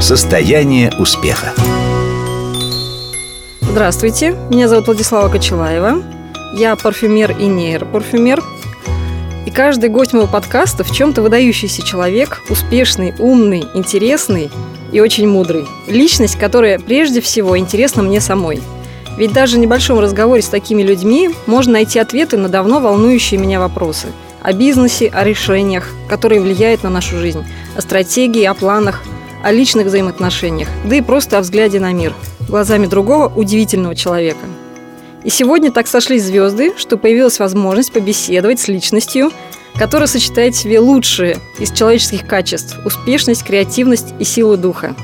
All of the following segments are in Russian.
Состояние успеха. Здравствуйте, меня зовут Владислава Кочелаева. Я парфюмер и нейропарфюмер. И каждый гость моего подкаста в чем-то выдающийся человек, успешный, умный, интересный и очень мудрый. Личность, которая прежде всего интересна мне самой. Ведь даже в небольшом разговоре с такими людьми можно найти ответы на давно волнующие меня вопросы – о бизнесе, о решениях, которые влияют на нашу жизнь, о стратегии, о планах, о личных взаимоотношениях, да и просто о взгляде на мир, глазами другого удивительного человека. И сегодня так сошлись звезды, что появилась возможность побеседовать с личностью, которая сочетает в себе лучшие из человеческих качеств – успешность, креативность и силу духа.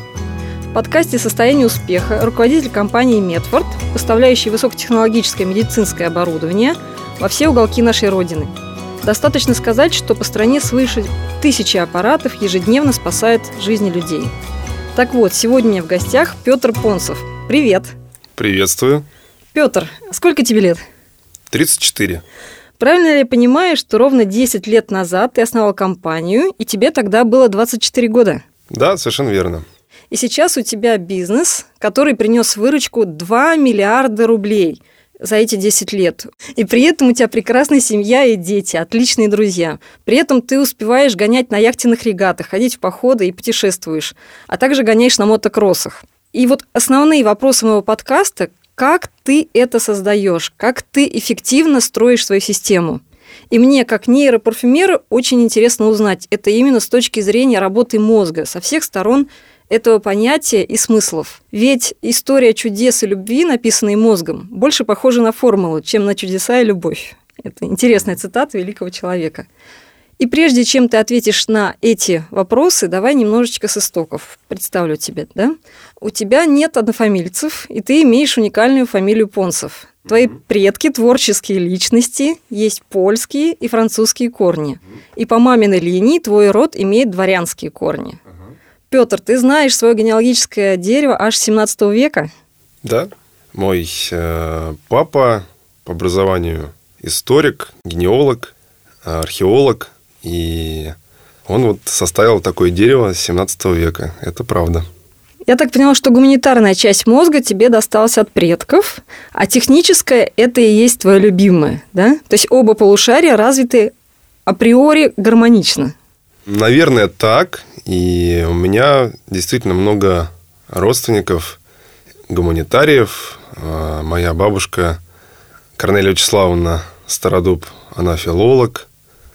В подкасте «Состояние успеха» руководитель компании «Медфорд», поставляющий высокотехнологическое медицинское оборудование во все уголки нашей Родины – Достаточно сказать, что по стране свыше тысячи аппаратов ежедневно спасают жизни людей. Так вот, сегодня у меня в гостях Петр Понцев. Привет. Приветствую. Петр, сколько тебе лет? 34. Правильно ли я понимаю, что ровно 10 лет назад ты основал компанию, и тебе тогда было 24 года? Да, совершенно верно. И сейчас у тебя бизнес, который принес выручку 2 миллиарда рублей – за эти 10 лет. И при этом у тебя прекрасная семья и дети, отличные друзья. При этом ты успеваешь гонять на яхтенных регатах, ходить в походы и путешествуешь, а также гоняешь на мотокроссах. И вот основные вопросы моего подкаста – как ты это создаешь, как ты эффективно строишь свою систему. И мне, как нейропарфюмеру, очень интересно узнать это именно с точки зрения работы мозга, со всех сторон – этого понятия и смыслов. Ведь история чудес и любви, написанная мозгом, больше похожа на формулу, чем на чудеса и любовь. Это интересная цитата великого человека. И прежде чем ты ответишь на эти вопросы, давай немножечко с истоков. Представлю тебе, да? У тебя нет однофамильцев, и ты имеешь уникальную фамилию Понцев. Твои предки творческие личности, есть польские и французские корни. И по маминой линии твой род имеет дворянские корни. Петр, ты знаешь свое генеалогическое дерево аж 17 века? Да. Мой э, папа по образованию историк, генеалог, археолог. И он вот составил такое дерево 17 века. Это правда. Я так поняла, что гуманитарная часть мозга тебе досталась от предков, а техническая – это и есть твое любимое, да? То есть оба полушария развиты априори гармонично. Наверное, так. И у меня действительно много родственников, гуманитариев. А, моя бабушка Корнелия Вячеславовна Стародуб, она филолог.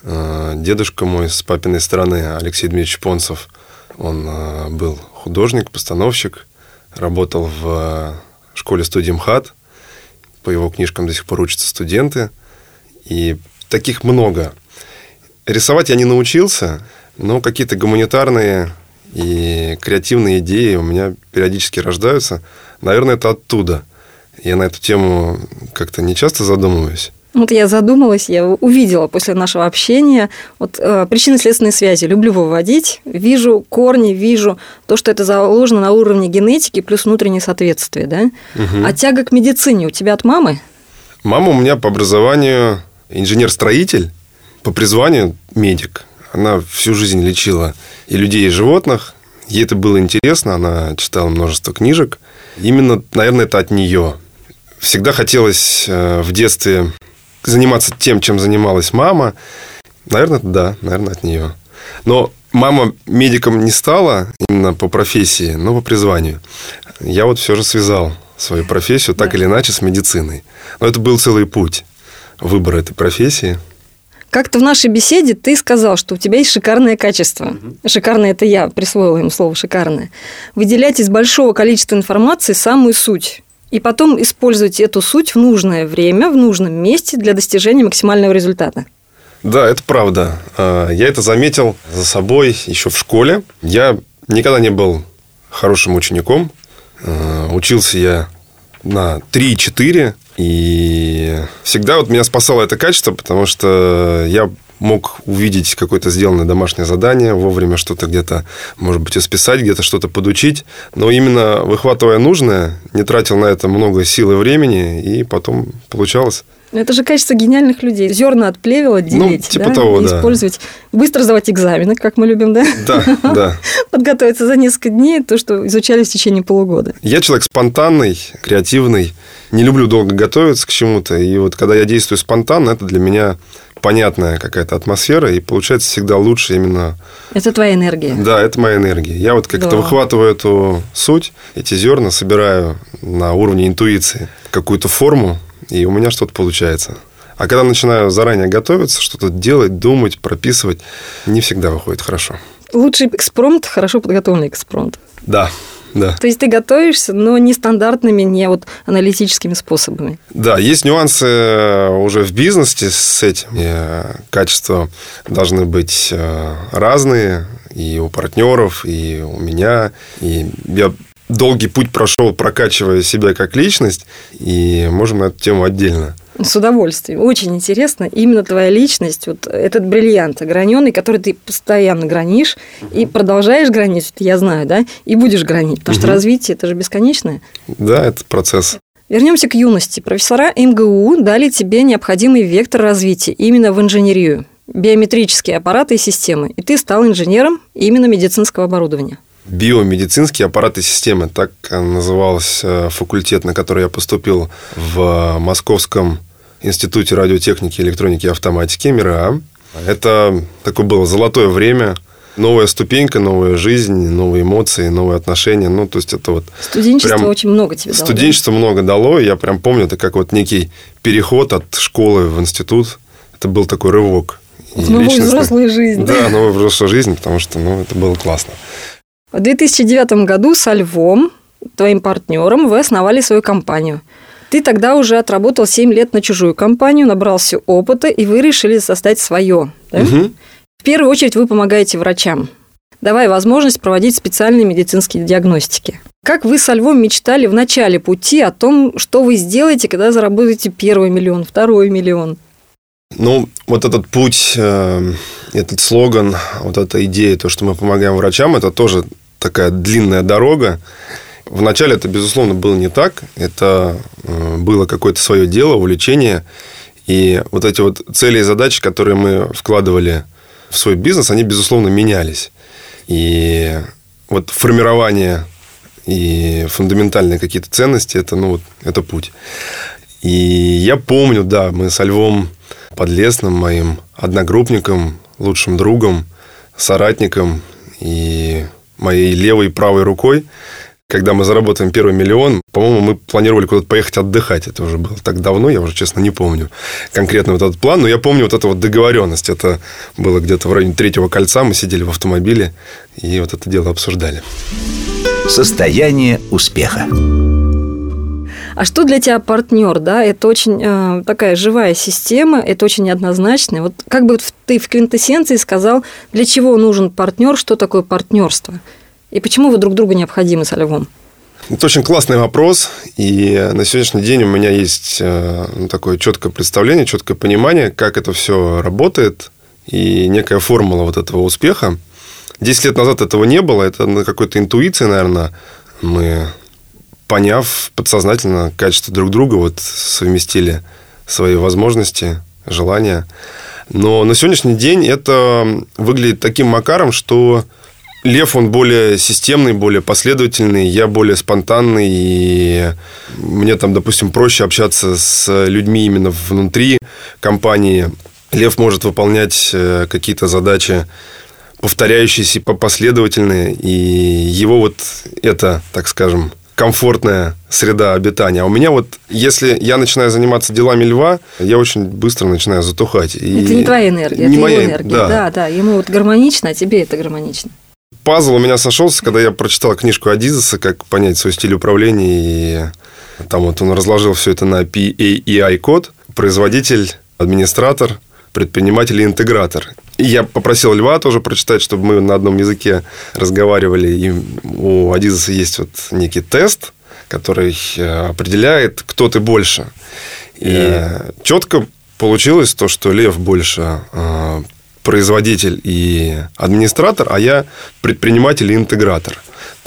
А, дедушка мой с папиной стороны, Алексей Дмитриевич Понцев, он а, был художник, постановщик, работал в школе-студии МХАТ. По его книжкам до сих пор учатся студенты. И таких много. Рисовать я не научился – но какие-то гуманитарные и креативные идеи у меня периодически рождаются. Наверное, это оттуда. Я на эту тему как-то не часто задумываюсь. Вот я задумалась, я увидела после нашего общения вот, э, причины следственной связи. Люблю выводить, вижу корни, вижу то, что это заложено на уровне генетики плюс внутреннее соответствие. Да? Угу. А тяга к медицине у тебя от мамы? Мама у меня по образованию инженер-строитель, по призванию медик. Она всю жизнь лечила и людей, и животных. Ей это было интересно, она читала множество книжек. Именно, наверное, это от нее. Всегда хотелось э, в детстве заниматься тем, чем занималась мама. Наверное, да, наверное, от нее. Но мама медиком не стала именно по профессии, но по призванию. Я вот все же связал свою профессию так да. или иначе с медициной. Но это был целый путь выбора этой профессии – как-то в нашей беседе ты сказал, что у тебя есть шикарное качество. Угу. Шикарное – это я присвоила ему слово «шикарное». Выделять из большого количества информации самую суть. И потом использовать эту суть в нужное время, в нужном месте для достижения максимального результата. Да, это правда. А, я это заметил за собой еще в школе. Я никогда не был хорошим учеником. А, учился я на 3-4. И всегда вот меня спасало это качество, потому что я мог увидеть какое-то сделанное домашнее задание, вовремя что-то где-то, может быть, исписать, где-то что-то подучить. Но именно выхватывая нужное, не тратил на это много сил и времени, и потом получалось. Это же качество гениальных людей. Зерна от плевел отделить, ну, типа да? того, и да. использовать. Быстро сдавать экзамены, как мы любим, да? Да, да. Подготовиться за несколько дней, то, что изучали в течение полугода. Я человек спонтанный, креативный. Не люблю долго готовиться к чему-то. И вот когда я действую спонтанно, это для меня понятная какая-то атмосфера, и получается всегда лучше именно... Это твоя энергия. Да, это моя энергия. Я вот как-то Да. выхватываю эту суть, эти зерна собираю на уровне интуиции, какую-то форму, и у меня что-то получается. А когда начинаю заранее готовиться, что-то делать, думать, прописывать, не всегда выходит хорошо. Лучший экспромт – хорошо подготовленный экспромт. Да, да. То есть ты готовишься, но не стандартными, не вот аналитическими способами. Да, есть нюансы э, уже в бизнесе с этим. И, э, качества должны быть э, разные и у партнеров, и у меня. И я долгий путь прошел, прокачивая себя как личность, и можем на эту тему отдельно. С удовольствием. Очень интересно. Именно твоя личность, вот этот бриллиант ограненный, который ты постоянно гранишь и продолжаешь гранить, я знаю, да, и будешь гранить, потому что Мгм. развитие это же бесконечное. Да, это процесс. Вернемся к юности. Профессора МГУ дали тебе необходимый вектор развития именно в инженерию, биометрические аппараты и системы, и ты стал инженером именно медицинского оборудования. Биомедицинские аппараты системы, так э, назывался факультет, на который я поступил в Московском институте радиотехники, электроники и автоматики МИРА. Это такое было золотое время, новая ступенька, новая жизнь, новые эмоции, новые отношения. Ну, то есть это вот Студенчество Прям очень много тебе дало. да? студенчество много дало. Я прям помню, это как вот некий переход от школы в институт. Это был такой рывок. В новую личностный. взрослую жизнь. Да, новая взрослая жизнь, потому что ну, это было классно. В 2009 году со Львом, твоим партнером, вы основали свою компанию. Ты тогда уже отработал 7 лет на чужую компанию, набрался опыта, и вы решили создать свое. да? Мгм. В первую очередь вы помогаете врачам, давая возможность проводить специальные медицинские диагностики. Как вы со Львом мечтали в начале пути о том, что вы сделаете, когда заработаете первый миллион, второй миллион? Ну, вот этот путь, э, этот слоган, вот эта идея, то, что мы помогаем врачам, это тоже такая длинная дорога. Вначале это, безусловно, было не так. Это э, было какое-то свое дело, увлечение. И вот эти вот цели и задачи, которые мы вкладывали в свой бизнес, они, безусловно, менялись. И вот формирование и фундаментальные какие-то ценности, это, ну, вот, это путь. И я помню, да, мы со Львом Подлесным, моим одногруппником, лучшим другом, соратником и моей левой и правой рукой, когда мы заработаем первый миллион, по-моему, мы планировали куда-то поехать отдыхать. Это уже было так давно, я уже, честно, не помню конкретно вот этот план, но я помню вот эту вот договоренность. Это было где-то в районе третьего кольца, мы сидели в автомобиле и вот это дело обсуждали. Состояние успеха. А что для тебя партнер, да? Это очень э, такая живая система, это очень неоднозначно. Вот как бы ты в квинтэссенции сказал, для чего нужен партнер, что такое партнерство? И почему вы друг другу необходимы со Львом? Это очень классный вопрос, и на сегодняшний день у меня есть э, ну, такое четкое представление, четкое понимание, как это все работает, и некая формула вот этого успеха. Десять лет назад этого не было, это на какой-то интуиции, наверное, мы, поняв подсознательно качество друг друга, вот совместили свои возможности, желания. Но на сегодняшний день это выглядит таким макаром, что Лев, он более системный, более последовательный, я более спонтанный, и мне там, допустим, проще общаться с людьми именно внутри компании. Лев может выполнять э, какие-то задачи повторяющиеся, по- последовательные, и его вот это, так скажем, комфортная среда обитания. А у меня вот, если я начинаю заниматься делами льва, я очень быстро начинаю затухать. И Это не твоя энергия, не это моя, его энергия. да. Да. да, Ему вот гармонично, а тебе это гармонично. пазл у меня сошелся, когда я прочитал книжку Адизеса «Как понять свой стиль управления». И там вот он разложил все это на PAEI-код. Производитель, администратор, предприниматель и интегратор. И я попросил Льва тоже прочитать, чтобы мы на одном языке разговаривали. И у Адизеса есть вот некий тест, который э, определяет, кто ты больше. И четко получилось то, что Лев больше э, производитель и администратор, а я предприниматель и интегратор.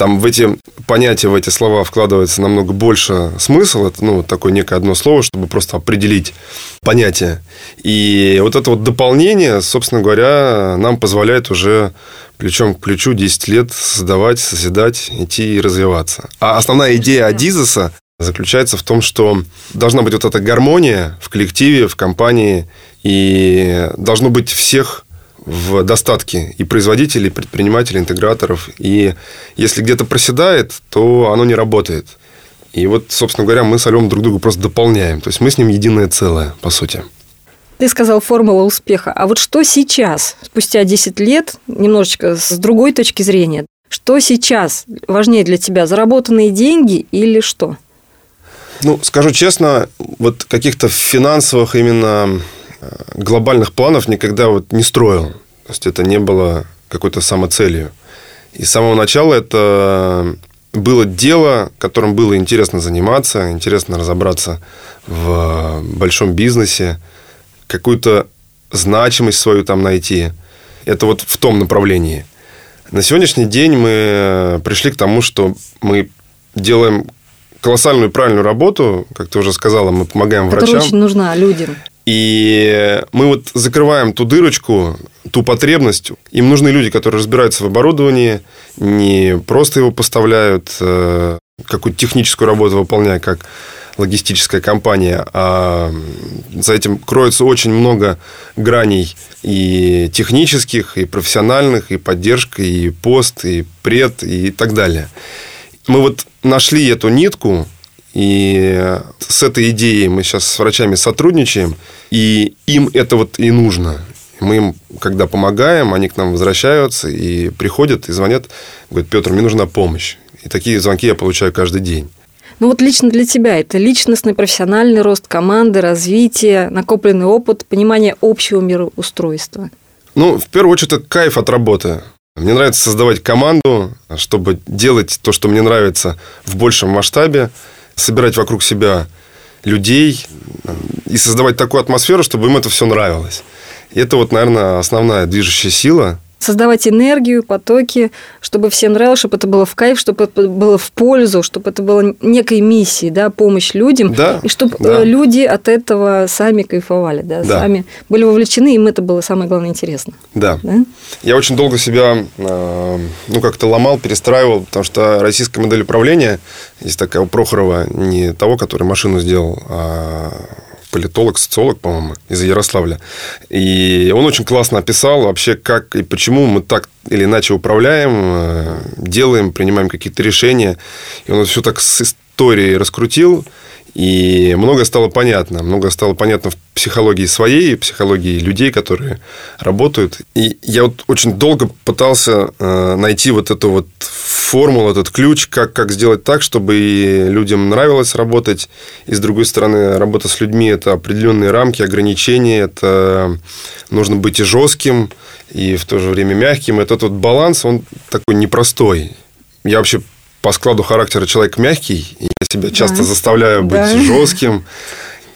Там в эти понятия, в эти слова вкладывается намного больше смысл. Это, ну, такое некое одно слово, чтобы просто определить понятие. И вот это вот дополнение, собственно говоря, нам позволяет уже плечом к плечу 10 лет создавать, созидать, идти и развиваться. А основная идея Адизеса заключается в том, что должна быть вот эта гармония в коллективе, в компании, и должно быть всех в достатке и производителей, и предпринимателей, интеграторов. И если где-то проседает, то оно не работает. И вот, собственно говоря, мы с Алем друг друга просто дополняем. То есть мы с ним единое целое, по сути. Ты сказал формула успеха. А вот что сейчас, спустя 10 лет, немножечко с другой точки зрения, что сейчас важнее для тебя, заработанные деньги или что? Ну, скажу честно, вот каких-то финансовых именно глобальных планов никогда вот не строил. То есть это не было какой-то самоцелью. И с самого начала это было дело, которым было интересно заниматься, интересно разобраться в большом бизнесе, какую-то значимость свою там найти. Это вот в том направлении. На сегодняшний день мы пришли к тому, что мы делаем колоссальную правильную работу, как ты уже сказала, мы помогаем Которая врачам. очень нужна людям. И мы вот закрываем ту дырочку, ту потребность. Им нужны люди, которые разбираются в оборудовании, не просто его поставляют, э, какую-то техническую работу выполняя, как логистическая компания, а за этим кроется очень много граней и технических, и профессиональных, и поддержка, и пост, и пред, и так далее. Мы вот нашли эту нитку, и с этой идеей мы сейчас с врачами сотрудничаем, и им это вот и нужно. Мы им, когда помогаем, они к нам возвращаются и приходят и звонят, говорят, Петр, мне нужна помощь. И такие звонки я получаю каждый день. Ну вот лично для тебя это личностный, профессиональный рост команды, развитие, накопленный опыт, понимание общего мироустройства. Ну, в первую очередь, это кайф от работы. Мне нравится создавать команду, чтобы делать то, что мне нравится в большем масштабе, собирать вокруг себя людей и создавать такую атмосферу, чтобы им это все нравилось. И это вот, наверное, основная движущая сила – создавать энергию, потоки, чтобы всем нравилось, чтобы это было в кайф, чтобы это было в пользу, чтобы это было некой миссией, да, помощь людям, да, и чтобы да. Э, люди от этого сами кайфовали, да, Да. сами были вовлечены, им это было самое главное интересно. Да. Да? Я очень долго себя, э, ну, как-то ломал, перестраивал, потому что российская модель управления, есть такая у Прохорова, не того, который машину сделал, а политолог, социолог, по-моему, из Ярославля. И он очень классно описал вообще, как и почему мы так или иначе управляем, э, делаем, принимаем какие-то решения. И он все так с историей раскрутил, и многое стало понятно. Многое стало понятно в психологии своей, психологии людей, которые работают. И я вот очень долго пытался э, найти вот эту вот формулу, этот ключ, как, как сделать так, чтобы и людям нравилось работать. И, с другой стороны, работа с людьми – это определенные рамки, ограничения. Это нужно быть и жестким, и в то же время мягким. Этот вот баланс, он такой непростой. Я вообще по складу характера человек мягкий, и я себя часто Да. заставляю быть Да. жестким.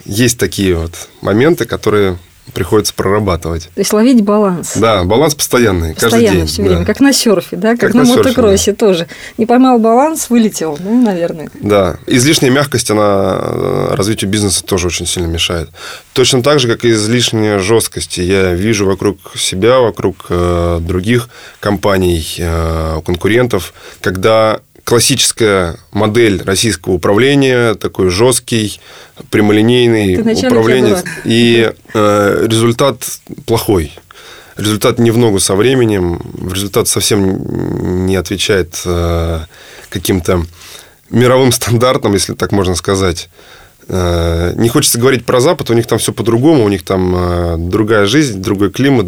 Есть такие вот моменты, которые приходится прорабатывать. То есть ловить баланс. Да, баланс постоянный, каждый Постоянно, день. все да. время, как на серфе, да, как, Как на, на мотокроссе тоже. Не поймал баланс, вылетел, да, наверное. Да. Излишняя мягкость, она э, развитию бизнеса тоже очень сильно мешает. Точно так же, как и излишняя жесткость. Я вижу вокруг себя, вокруг э, других компаний, э, конкурентов, когда классическая модель российского управления, такой жесткий, прямолинейный тебя и э, результат плохой. Результат не в ногу со временем, результат совсем не отвечает э, каким-то мировым стандартам, если так можно сказать. Э, Не хочется говорить про Запад, у них там все по-другому, у них там э, другая жизнь, другой климат.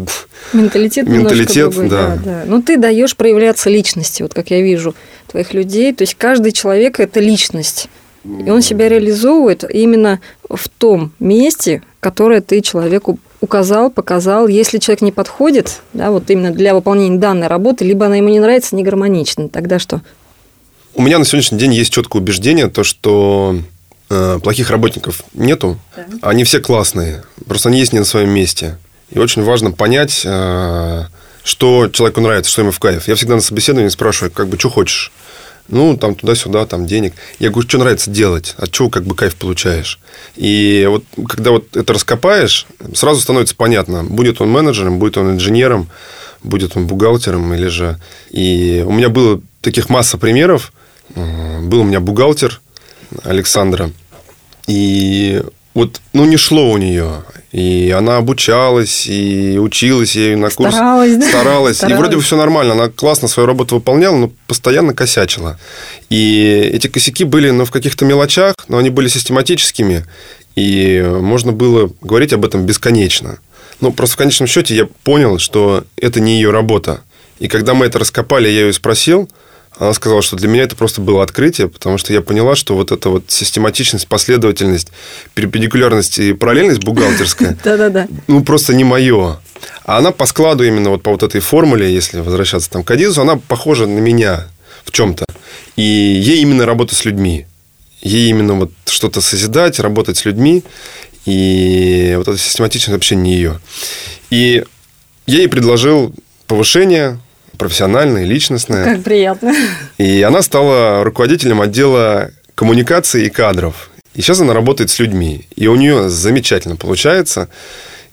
Менталитет, Менталитет, другой, да. да, да. Но ты даешь проявляться личности, вот как я вижу твоих людей. То есть каждый человек это личность. И он себя реализовывает именно в том месте, которое ты человеку указал, показал. Если человек не подходит, да, вот именно для выполнения данной работы, либо она ему не нравится, не гармонична, тогда что? У меня на сегодняшний день есть четкое убеждение, то, что плохих работников нету, они все классные, просто они есть не на своем месте. И очень важно понять, э, что человеку нравится, что ему в кайф. Я всегда на собеседовании спрашиваю, как бы, что хочешь. Ну, там туда-сюда, там денег. Я говорю, что нравится делать, от чего как бы кайф получаешь. И вот когда вот это раскопаешь, сразу становится понятно, будет он менеджером, будет он инженером, будет он бухгалтером или же... И у меня было таких масса примеров. Был у меня бухгалтер Александра. И вот, ну, не шло у нее. И она обучалась, и училась, и на курс Старалась, да? старалась. И вроде бы все нормально. Она классно свою работу выполняла, но постоянно косячила. И эти косяки были ну, в каких-то мелочах, но они были систематическими. И можно было говорить об этом бесконечно. Ну, просто в конечном счете я понял, что это не ее работа. И когда мы это раскопали, я ее спросил, она сказала, что для меня это просто было открытие, потому что я поняла, что вот эта вот систематичность, последовательность, перпендикулярность и параллельность бухгалтерская, Да-да-да. ну, просто не мое. А она по складу именно вот по вот этой формуле, если возвращаться там к Адизу, она похожа на меня в чем-то. И ей именно работа с людьми. Ей именно вот что-то созидать, работать с людьми. И вот эта систематичность вообще не ее. И я ей предложил повышение профессиональное, личностное. Как приятно. И она стала руководителем отдела коммуникации и кадров. И сейчас она работает с людьми. И у нее замечательно получается.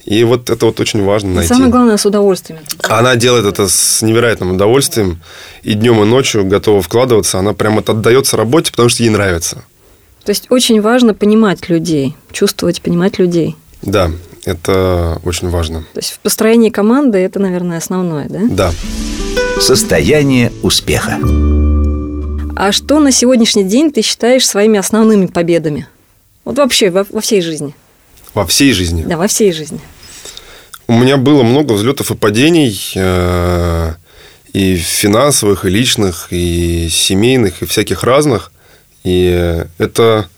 И вот это вот очень важно найти. самое главное, с удовольствием. Она делает это с невероятным удовольствием. И днем, и ночью готова вкладываться. Она прямо вот отдается работе, потому что ей нравится. То есть очень важно понимать людей, чувствовать, понимать людей. Да, это очень важно. То есть в построении команды это, наверное, основное, да? Да. Состояние успеха. А что на сегодняшний день ты считаешь своими основными победами? Вот вообще во, во всей жизни. Во всей жизни. Да, во всей жизни. У меня было много взлетов и падений, э, и финансовых, и личных, и семейных, и всяких разных. И это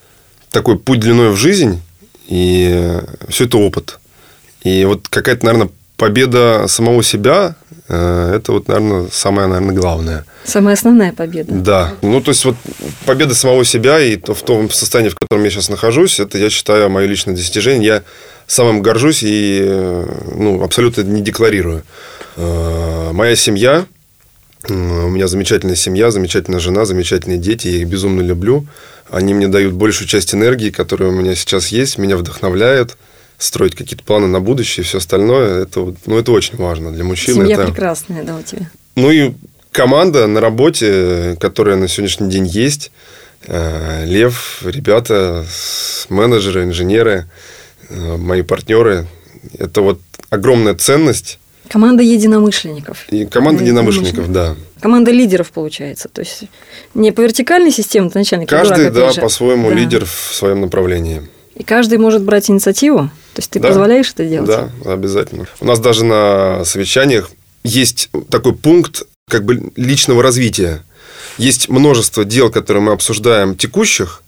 такой путь длиной в жизнь, и все это опыт. И вот какая-то, наверное, победа самого себя, э, это вот, наверное, самое, наверное, главное. Самая основная победа. Да. Ну, то есть, вот победа самого себя и то- в том состоянии, в котором я сейчас нахожусь, это, я считаю, мое личное достижение. Я самым горжусь и э, ну, абсолютно не декларирую. Э, Моя семья, э, у меня замечательная семья, замечательная жена, замечательные дети, я их безумно люблю. Они мне дают большую часть энергии, которая у меня сейчас есть, меня вдохновляют строить какие-то планы на будущее и все остальное. Это, ну, это очень важно для мужчин. Семья это... прекрасная, да, у тебя. Ну и команда на работе, которая на сегодняшний день есть. Э, Лев, ребята, менеджеры, инженеры, э, мои партнеры. Это вот огромная ценность. Команда единомышленников. И команда Да, единомышленников, да. Команда лидеров получается. То есть не по вертикальной системе, ты начальник, Каждый, дурак, да, по-своему Да. лидер в своем направлении. И каждый может брать инициативу. То есть ты Да. позволяешь это делать? Да, обязательно. У нас даже на совещаниях есть такой пункт как бы личного развития. Есть множество дел, которые мы обсуждаем текущих,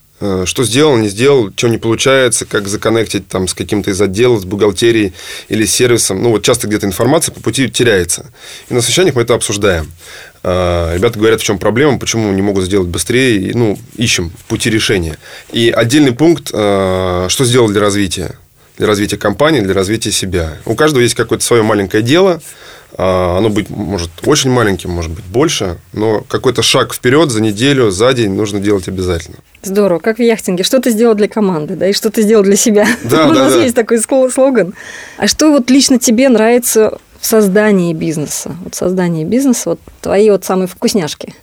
что сделал, не сделал, что не получается, как законнектить там с каким-то из отделов, с бухгалтерией или с сервисом. Ну, вот часто где-то информация по пути теряется. И на совещаниях мы это обсуждаем. Э, Ребята говорят, в чем проблема, почему не могут сделать быстрее, ну, ищем пути решения. И отдельный пункт, э, что сделал для развития для развития компании, для развития себя. У каждого есть какое-то свое маленькое дело. А, Оно быть может очень маленьким, может быть больше, но какой-то шаг вперед за неделю, за день нужно делать обязательно. Здорово, как в яхтинге. Что ты сделал для команды, да, и что ты сделал для себя. Да, У да, нас да. есть такой сло- слоган. А что вот лично тебе нравится в создании бизнеса? Вот создание бизнеса, вот твои вот самые вкусняшки.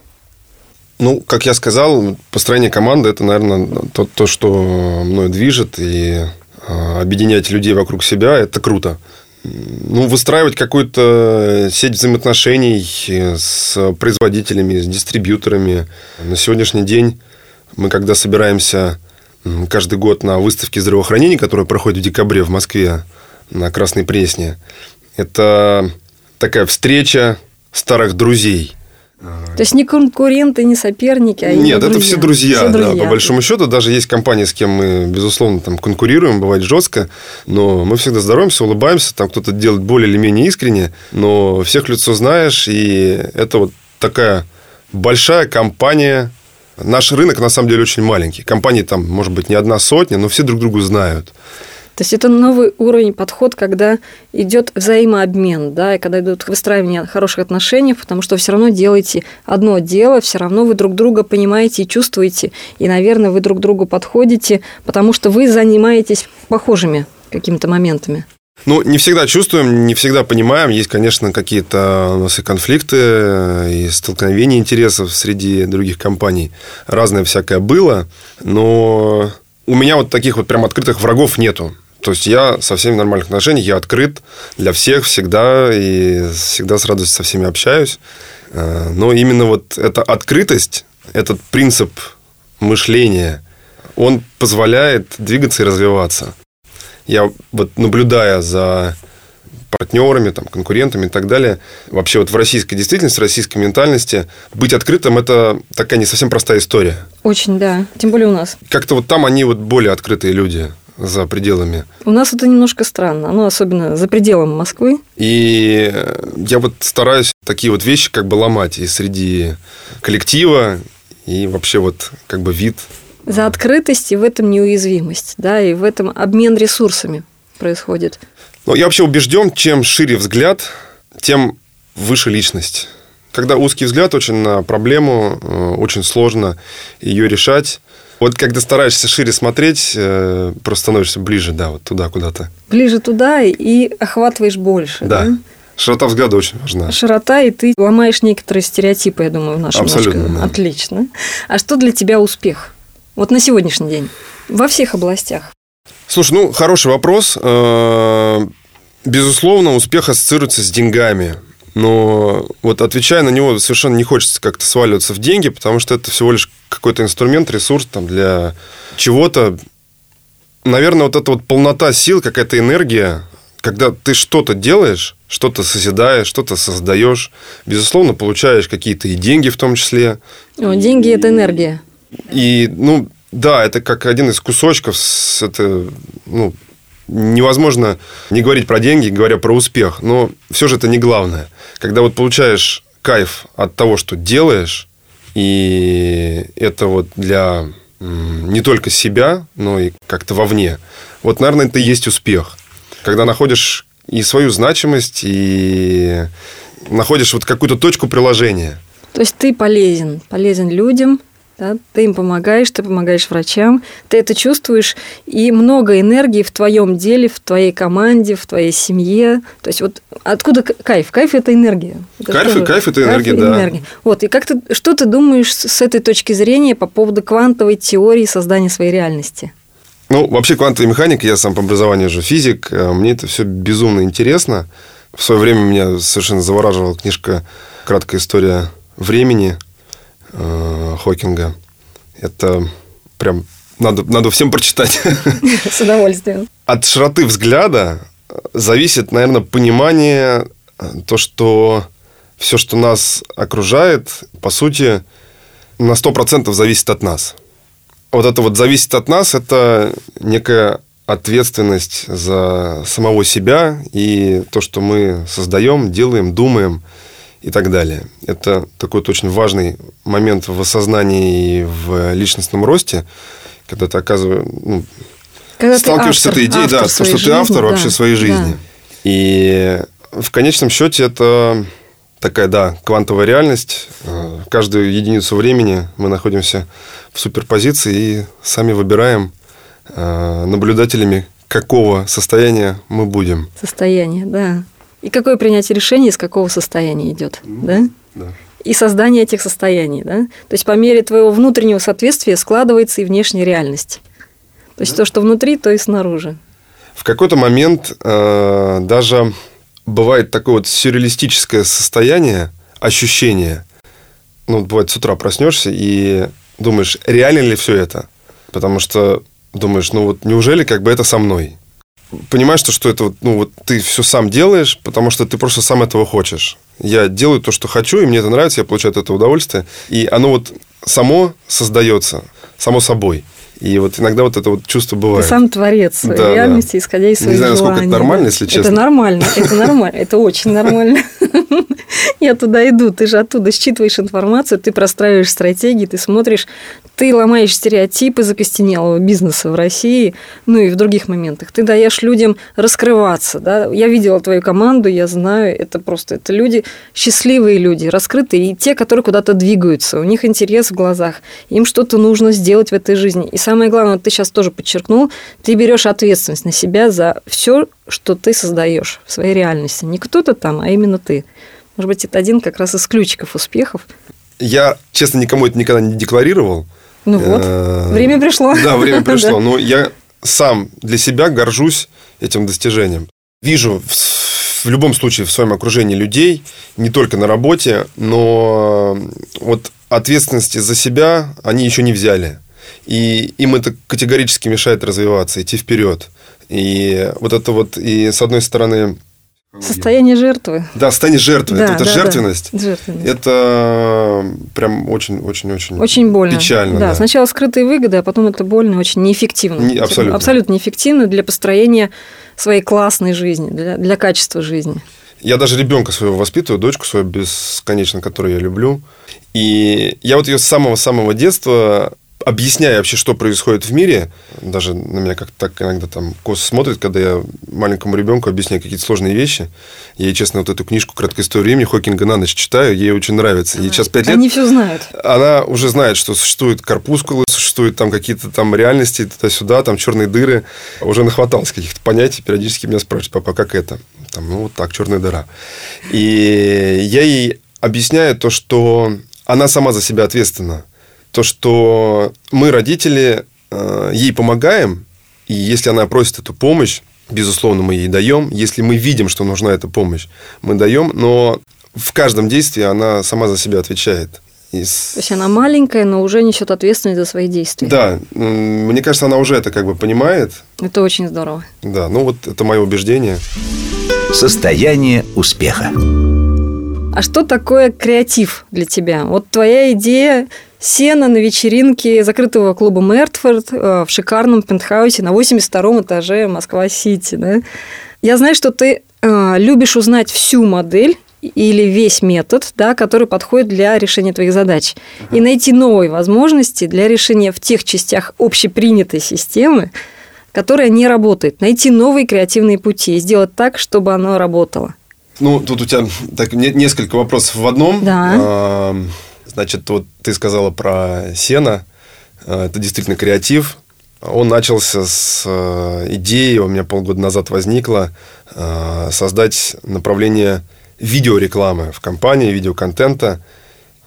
Ну, как я сказал, построение команды – это, наверное, то, то, что мною движет, и объединять людей вокруг себя – это круто. Ну, выстраивать какую-то сеть взаимоотношений с производителями, с дистрибьюторами. На сегодняшний день мы, когда собираемся каждый год на выставке здравоохранения, которая проходит в декабре в Москве на Красной Пресне, это такая встреча старых друзей – То есть не конкуренты, не соперники, а Нет, это друзья. все друзья, Все да, друзья. по большому счету. Даже есть компании, с кем мы, безусловно, там конкурируем, бывает жестко, но мы всегда здороваемся, улыбаемся, там кто-то делает более или менее искренне, но всех лицо знаешь, и это вот такая большая компания. Наш рынок, на самом деле, очень маленький. Компаний там, может быть, не одна сотня, но все друг другу знают. То есть это новый уровень подход, когда идет взаимообмен, да, и когда идут выстраивание хороших отношений, потому что все равно делаете одно дело, все равно вы друг друга понимаете и чувствуете, и, наверное, вы друг другу подходите, потому что вы занимаетесь похожими какими-то моментами. Ну, не всегда чувствуем, не всегда понимаем. Есть, конечно, какие-то у нас и конфликты, и столкновения интересов среди других компаний. Разное всякое было, но у меня вот таких вот прям открытых врагов нету. То есть я со всеми в нормальных отношениях, я открыт для всех всегда и всегда с радостью со всеми общаюсь. Э, но именно вот эта открытость, этот принцип мышления, он позволяет двигаться и развиваться я вот наблюдая за партнерами, там, конкурентами и так далее. Вообще вот в российской действительности, в российской ментальности быть открытым – это такая не совсем простая история. Очень, да. Тем более у нас. Как-то вот там они вот более открытые люди за пределами. У нас это немножко странно, ну, особенно за пределами Москвы. И я вот стараюсь такие вот вещи как бы ломать и среди коллектива, и вообще вот как бы вид за открытость и в этом неуязвимость, да, и в этом обмен ресурсами происходит. Ну, я вообще убежден, чем шире взгляд, тем выше личность. Когда узкий взгляд очень на проблему, э, очень сложно ее решать. Вот когда стараешься шире смотреть, э, просто становишься ближе, да, вот туда куда-то. Ближе туда и охватываешь больше. Да. да? Широта взгляда очень важна. Широта, и ты ломаешь некоторые стереотипы, я думаю, в нашем Абсолютно, да. Отлично. А что для тебя успех? Вот на сегодняшний день. Во всех областях. Слушай, ну, хороший вопрос. Э, безусловно, успех ассоциируется с деньгами. Но вот отвечая на него, совершенно не хочется как-то сваливаться в деньги, потому что это всего лишь какой-то инструмент, ресурс там, для чего-то. Наверное, вот эта вот полнота сил, какая-то энергия, когда ты что-то делаешь, что-то созидаешь, что-то создаешь, безусловно, получаешь какие-то и деньги в том числе. О, деньги – это энергия. И, ну, да, это как один из кусочков. Это, ну, невозможно не говорить про деньги, говоря про успех. Но все же это не главное. Когда вот получаешь кайф от того, что делаешь, и это вот для не только себя, но и как-то вовне. Вот, наверное, это и есть успех. Когда находишь и свою значимость, и находишь вот какую-то точку приложения. То есть ты полезен, полезен людям, да, ты им помогаешь, ты помогаешь врачам, ты это чувствуешь, и много энергии в твоем деле, в твоей команде, в твоей семье. То есть вот откуда кайф? Кайф – это энергия. Это кайф, тоже, кайф – это энергия, кайф да. Энергия. Вот, и как ты, что ты думаешь с этой точки зрения по поводу квантовой теории создания своей реальности? Ну, вообще квантовая механика, я сам по образованию же физик, э, мне это все безумно интересно. В свое время меня совершенно завораживала книжка «Краткая история времени», э, Хокинга. Это прям надо, надо всем прочитать. С удовольствием. От широты взгляда зависит, наверное, понимание, то, что все, что нас окружает, по сути, на 100% зависит от нас. Вот это вот зависит от нас, это некая ответственность за самого себя и то, что мы создаем, делаем, думаем – и так далее. Это такой вот очень важный момент в осознании и в личностном росте, когда ты оказываешь, ну, когда сталкиваешься автор, с этой идеей, да, то, что жизни, ты автор да, вообще своей жизни. Да. И в конечном счете это такая, да, квантовая реальность. Э, каждую единицу времени мы находимся в суперпозиции и сами выбираем э, наблюдателями, какого состояния мы будем. Состояние, да. И какое принятие решения из какого состояния идет, ну, да? Да. И создание этих состояний, да? То есть по мере твоего внутреннего соответствия складывается и внешняя реальность. То есть да. то, что внутри, то и снаружи. В какой-то момент э, даже бывает такое вот сюрреалистическое состояние, ощущение. Ну, бывает, с утра проснешься и думаешь, реально ли все это? Потому что думаешь, ну вот неужели как бы это со мной? Понимаешь, что, что это вот, ну, вот ты все сам делаешь, потому что ты просто сам этого хочешь. Я делаю то, что хочу, и мне это нравится, я получаю от этого удовольствие. И оно вот само создается, само собой. И вот иногда вот это вот чувство бывает. Ты сам творец да, реальности, да. исходя из своих Не знаю, желаний. насколько это нормально, если честно. Это нормально, это нормально, это очень нормально. Я туда иду, ты же оттуда считываешь информацию, ты простраиваешь стратегии, ты смотришь, ты ломаешь стереотипы закостенелого бизнеса в России, ну и в других моментах. Ты даешь людям раскрываться. Да? Я видела твою команду, я знаю, это просто это люди, счастливые люди, раскрытые, и те, которые куда-то двигаются, у них интерес в глазах, им что-то нужно сделать в этой жизни. И самое главное, ты сейчас тоже подчеркнул, ты берешь ответственность на себя за все, что ты создаешь в своей реальности. Не кто-то там, а именно ты. Может быть, это один как раз из ключиков успехов. Я, честно, никому это никогда не декларировал. Ну вот, Э, время пришло. Да, время пришло. Но я сам для себя горжусь этим достижением. Вижу в любом случае в своем окружении людей, не только на работе, но вот ответственности за себя они еще не взяли. И им это категорически мешает развиваться, идти вперед. И вот это вот, и с одной стороны... Состояние жертвы. Да, состояние жертвы. Да, это, да, да. жертвенность. Жертвенность. Это прям очень-очень-очень Очень больно. печально. Да, да. сначала скрытые выгоды, а потом это больно и очень неэффективно. Не- абсолютно. Абсолютно неэффективно для построения своей классной жизни, для, для качества жизни. Я даже ребенка своего воспитываю, дочку свою бесконечно, которую я люблю. И я вот ее с самого-самого детства объясняя вообще, что происходит в мире, даже на меня как-то так иногда там косо смотрит, когда я маленькому ребенку объясняю какие-то сложные вещи. Я ей, честно, вот эту книжку «Краткая история времени» Хокинга на ночь читаю, ей очень нравится. Ей сейчас 5 лет. Они все знают. Она уже знает, что существуют корпускулы, существуют там какие-то там реальности туда-сюда, там черные дыры. Уже нахваталось каких-то понятий. Периодически меня спрашивают, папа, как это? Там, ну, вот так, черная дыра. И я ей объясняю то, что она сама за себя ответственна. То, что мы, родители, э, ей помогаем, и если она просит эту помощь, безусловно, мы ей даем. Если мы видим, что нужна эта помощь, мы даем, но в каждом действии она сама за себя отвечает. И с- То есть она маленькая, но уже несет ответственность за свои действия. Да, мне кажется, она уже это как бы понимает. Это очень здорово. Да, ну вот это мое убеждение. Состояние успеха. А что такое креатив для тебя? Вот твоя идея сена на вечеринке закрытого клуба Мертфорд э, в шикарном пентхаусе на 82 этаже Москва-Сити. Да? Я знаю, что ты э, любишь узнать всю модель или весь метод, да, который подходит для решения твоих задач. И найти новые возможности для решения в тех частях общепринятой системы, которая не работает. Найти новые креативные пути и сделать так, чтобы оно работало. Ну, тут у тебя так, не- несколько вопросов в одном. Да. А, Значит, вот ты сказала про сено. А, Это действительно креатив. Он начался с э, идеи, у меня полгода назад возникло, э, создать направление видеорекламы в компании, видеоконтента.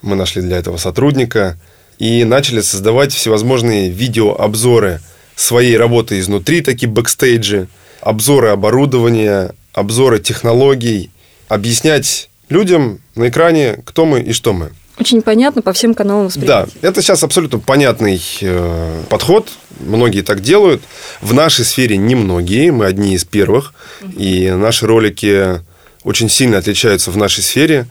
Мы нашли для этого сотрудника и начали создавать всевозможные видеообзоры своей работы изнутри, такие бэкстейджи, обзоры оборудования, обзоры технологий, объяснять людям на экране, кто мы и что мы. Очень понятно по всем каналам Да, это сейчас абсолютно понятный э, подход. Многие так делают. В нашей сфере немногие, мы одни из первых. И наши ролики очень сильно отличаются в нашей сфере.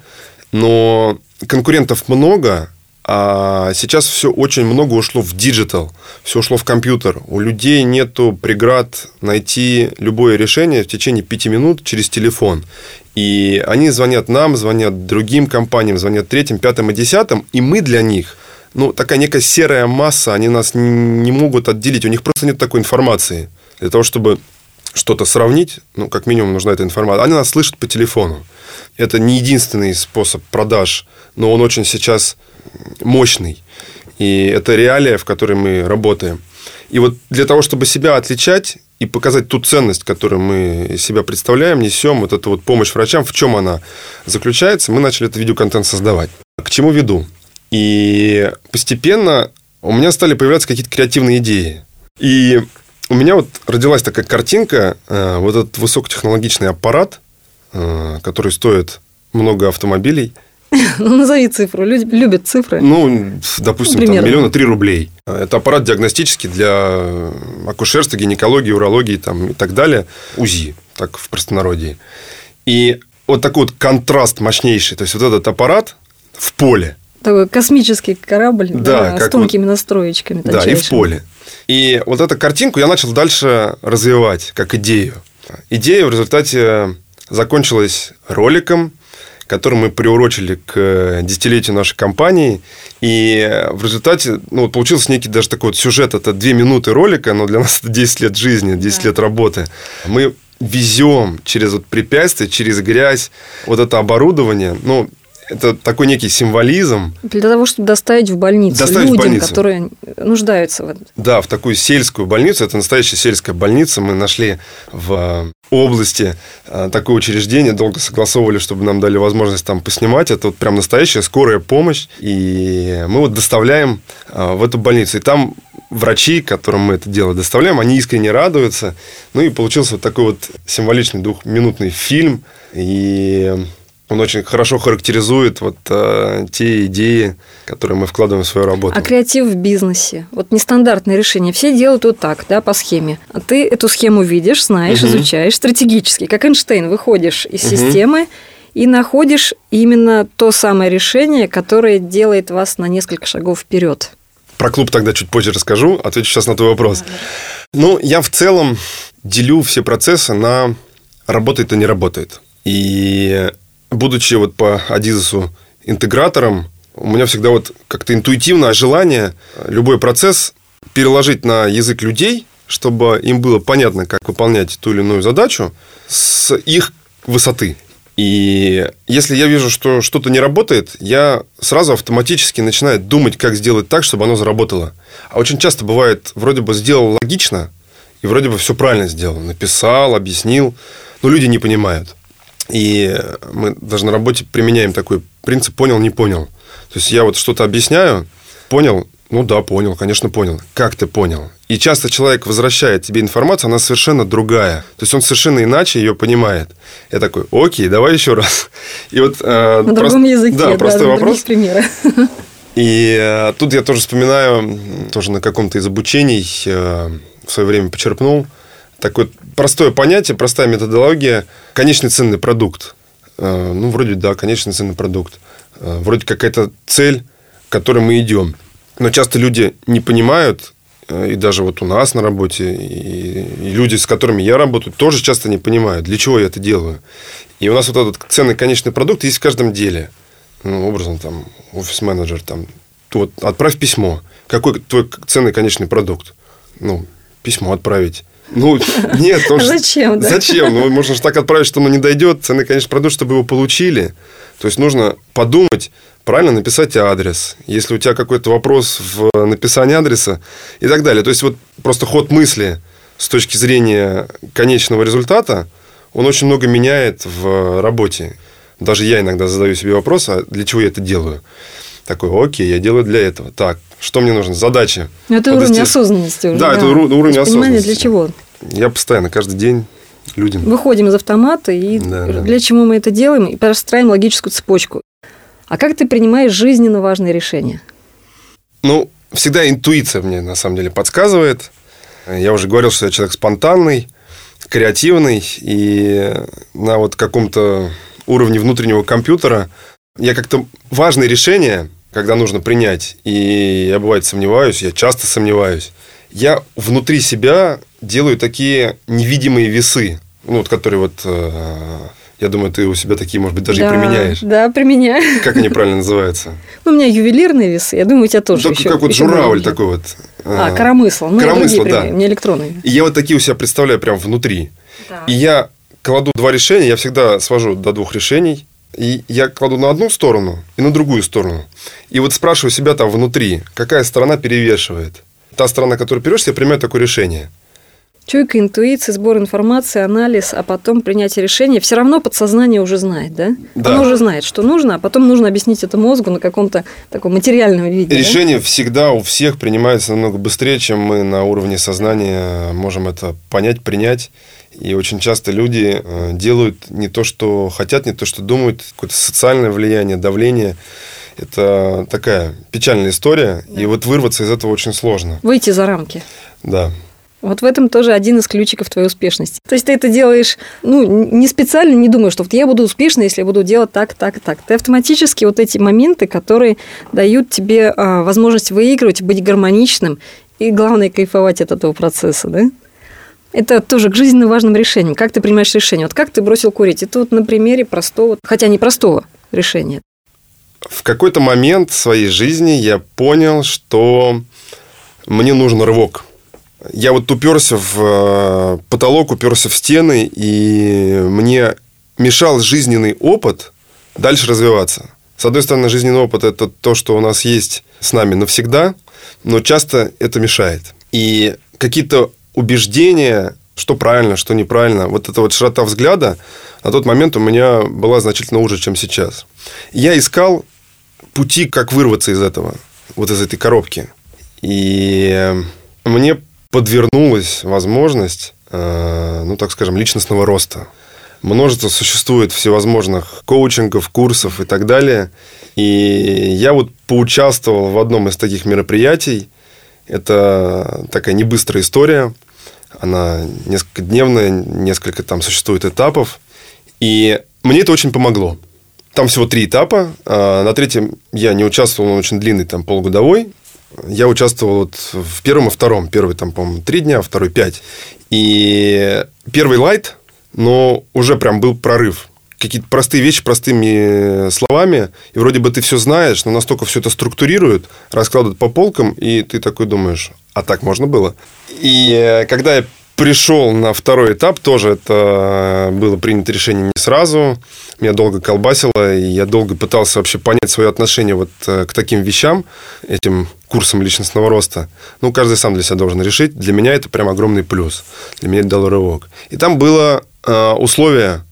Но конкурентов много, а сейчас все очень много ушло в диджитал, все ушло в компьютер. У людей нету преград найти любое решение в течение пяти минут через телефон. И они звонят нам, звонят другим компаниям, звонят третьим, пятым и десятым, и мы для них, ну, такая некая серая масса, они нас не могут отделить, у них просто нет такой информации. Для того, чтобы что-то сравнить, ну, как минимум нужна эта информация. Они нас слышат по телефону. Это не единственный способ продаж, но он очень сейчас мощный. И это реалия, в которой мы работаем. И вот для того, чтобы себя отличать и показать ту ценность, которую мы себя представляем, несем, вот эту вот помощь врачам, в чем она заключается, мы начали этот видеоконтент создавать. К чему веду? И постепенно у меня стали появляться какие-то креативные идеи. И у меня вот родилась такая картинка, э, вот этот высокотехнологичный аппарат, э, который стоит много автомобилей, Ну, назови цифру. Люди любят цифры. ну, допустим, Ну, там миллиона три рублей. Это аппарат диагностический для акушерства, гинекологии, урологии там, и так далее. УЗИ, так в простонародье. И вот такой вот контраст мощнейший. То есть, вот этот аппарат в поле, Такой космический корабль Да, да, с тонкими настроечками. да, и в поле. И вот эту картинку я начал дальше развивать как идею. Идея в результате закончилась роликом, который мы приурочили к десятилетию нашей компании. И в результате ну, вот получился некий даже такой вот сюжет. Это две минуты ролика, но для нас это 10 лет жизни, 10 да. лет работы. Мы везем через вот препятствия, через грязь вот это оборудование. Ну, это такой некий символизм. Для того, чтобы доставить в больницу доставить людям, в больницу. которые нуждаются в этом. Да, в такую сельскую больницу. Это настоящая сельская больница. Мы нашли в области э, такое учреждение, долго согласовывали, чтобы нам дали возможность там поснимать. Это вот прям настоящая скорая помощь. И мы вот доставляем э, в эту больницу. И там врачи, которым мы это дело доставляем, они искренне радуются. Ну и получился вот такой вот символичный двухминутный фильм. И он очень хорошо характеризует вот э, те идеи, которые мы вкладываем в свою работу. А креатив в бизнесе? Вот нестандартное решение. Все делают вот так, да, по схеме. А ты эту схему видишь, знаешь, угу. изучаешь стратегически. Как Эйнштейн, выходишь из угу. системы и находишь именно то самое решение, которое делает вас на несколько шагов вперед. Про клуб тогда чуть позже расскажу, отвечу сейчас на твой вопрос. Да. Ну, я в целом делю все процессы на работает и не работает. И будучи вот по Адизесу интегратором, у меня всегда вот как-то интуитивное желание любой процесс переложить на язык людей, чтобы им было понятно, как выполнять ту или иную задачу с их высоты. И если я вижу, что что-то не работает, я сразу автоматически начинаю думать, как сделать так, чтобы оно заработало. А очень часто бывает, вроде бы сделал логично, и вроде бы все правильно сделал. Написал, объяснил, но люди не понимают. И мы даже на работе применяем такой принцип «понял, не понял». То есть я вот что-то объясняю, понял, ну да, понял, конечно, понял. Как ты понял? И часто человек возвращает тебе информацию, она совершенно другая. То есть он совершенно иначе ее понимает. Я такой, окей, давай еще раз. И вот, э, на прост... другом языке, да, простой да, вопрос. примеры. И э, тут я тоже вспоминаю, тоже на каком-то из обучений э, в свое время почерпнул – такое простое понятие, простая методология, конечный ценный продукт. Э, ну, вроде, да, конечный ценный продукт. Э, вроде какая-то цель, к которой мы идем. Но часто люди не понимают, э, и даже вот у нас на работе, и, люди, с которыми я работаю, тоже часто не понимают, для чего я это делаю. И у нас вот этот ценный конечный продукт есть в каждом деле. Ну, образом, там, офис-менеджер, там, вот, отправь письмо. Какой твой ценный конечный продукт? Ну, письмо отправить. Ну, нет. Потому зачем, да? Зачем? Ну, можно же так отправить, что оно не дойдет. Ценный, конечно, продукт, чтобы его получили. То есть, нужно подумать, правильно написать адрес. Если у тебя какой-то вопрос в написании адреса и так далее. То есть, вот просто ход мысли с точки зрения конечного результата, он очень много меняет в работе. Даже я иногда задаю себе вопрос, а для чего я это делаю? Такой, окей, я делаю для этого. Так, что мне нужно? Задачи. Ну, это уровень достиг... осознанности уже. Да, да. это уровень осознанности. Понимание для чего. Я постоянно, каждый день людям. Выходим из автомата и да, для да. чего мы это делаем, и простраиваем логическую цепочку. А как ты принимаешь жизненно важные решения? Ну, всегда интуиция мне на самом деле подсказывает. Я уже говорил, что я человек спонтанный, креативный, и на вот каком-то уровне внутреннего компьютера я как-то важные решения когда нужно принять. И я, бывает, сомневаюсь, я часто сомневаюсь. Я внутри себя делаю такие невидимые весы, ну, вот, которые вот... Э, я думаю, ты у себя такие, может быть, даже да, и применяешь. Да, применяю. Как они правильно называются? Ну, у меня ювелирные весы. Я думаю, у тебя тоже еще. Как вот журавль такой вот. А, коромысл. Ну, коромысл, да. У меня электронные. И я вот такие у себя представляю прям внутри. И я кладу два решения, я всегда свожу до двух решений. И я кладу на одну сторону и на другую сторону. И вот спрашиваю себя там внутри, какая сторона перевешивает. Та сторона, которая перевешивает, я принимаю такое решение. Чуйка, интуиция, сбор информации, анализ, а потом принятие решения. Все равно подсознание уже знает, да? да? Оно уже знает, что нужно, а потом нужно объяснить это мозгу на каком-то таком материальном виде. Решение да? всегда у всех принимается намного быстрее, чем мы на уровне сознания можем это понять, принять. И очень часто люди э, делают не то, что хотят, не то, что думают, какое-то социальное влияние, давление. Это такая печальная история, да. и вот вырваться из этого очень сложно. Выйти за рамки. Да. Вот в этом тоже один из ключиков твоей успешности. То есть ты это делаешь, ну, не специально, не думаешь, что вот я буду успешна, если я буду делать так, так, так. Ты автоматически вот эти моменты, которые дают тебе а, возможность выигрывать, быть гармоничным и, главное, кайфовать от этого процесса, да? Это тоже к жизненно важным решениям. Как ты принимаешь решение? Вот как ты бросил курить? Это вот на примере простого, хотя не простого, решение? В какой-то момент своей жизни я понял, что мне нужен рывок. Я вот уперся в э, потолок, уперся в стены, и мне мешал жизненный опыт дальше развиваться. С одной стороны, жизненный опыт – это то, что у нас есть с нами навсегда, но часто это мешает. И какие-то убеждения, что правильно, что неправильно, вот эта вот широта взгляда на тот момент у меня была значительно уже, чем сейчас. Я искал пути, как вырваться из этого, вот из этой коробки. И мне подвернулась возможность, э, ну, так скажем, личностного роста. Множество существует всевозможных коучингов, курсов и так далее. И я вот поучаствовал в одном из таких мероприятий. Это такая небыстрая история. Она несколько дневная, несколько там существует этапов. И мне это очень помогло. Там всего три этапа. А на третьем я не участвовал, он очень длинный, там полугодовой. Я участвовал вот в первом и втором. Первый там, по-моему, три дня, второй пять. И первый лайт, но уже прям был прорыв. Какие-то простые вещи простыми словами, и вроде бы ты все знаешь, но настолько все это структурируют, раскладывают по полкам, и ты такой думаешь, а так можно было? И когда я пришел на второй этап, тоже это было принято решение не сразу. Меня долго колбасило, и я долго пытался вообще понять свое отношение вот э, к таким вещам, этим курсам личностного роста. Ну, каждый сам для себя должен решить. Для меня это прям огромный плюс. Для меня это дало рывок. И там было э, условие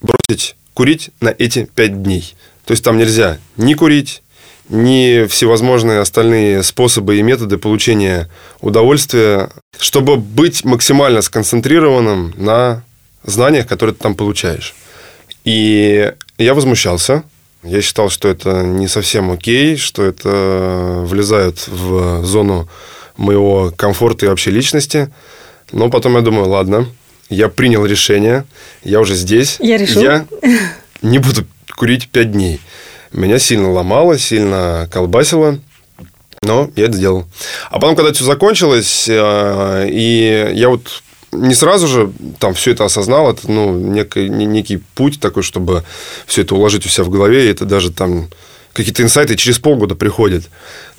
бросить курить на эти пять дней. То есть там нельзя ни курить, ни всевозможные остальные способы и методы получения удовольствия, чтобы быть максимально сконцентрированным на знаниях, которые ты там получаешь. И я возмущался. Я считал, что это не совсем окей, что это влезает в зону моего комфорта и вообще личности. Но потом я думаю, ладно, я принял решение, я уже здесь. Я решил. Я не буду курить пять дней. Меня сильно ломало, сильно колбасило. Но я это сделал. А потом, когда все закончилось, э, и я вот не сразу же там все это осознал, это ну, некий, некий путь такой, чтобы все это уложить у себя в голове, и это даже там какие-то инсайты через полгода приходят.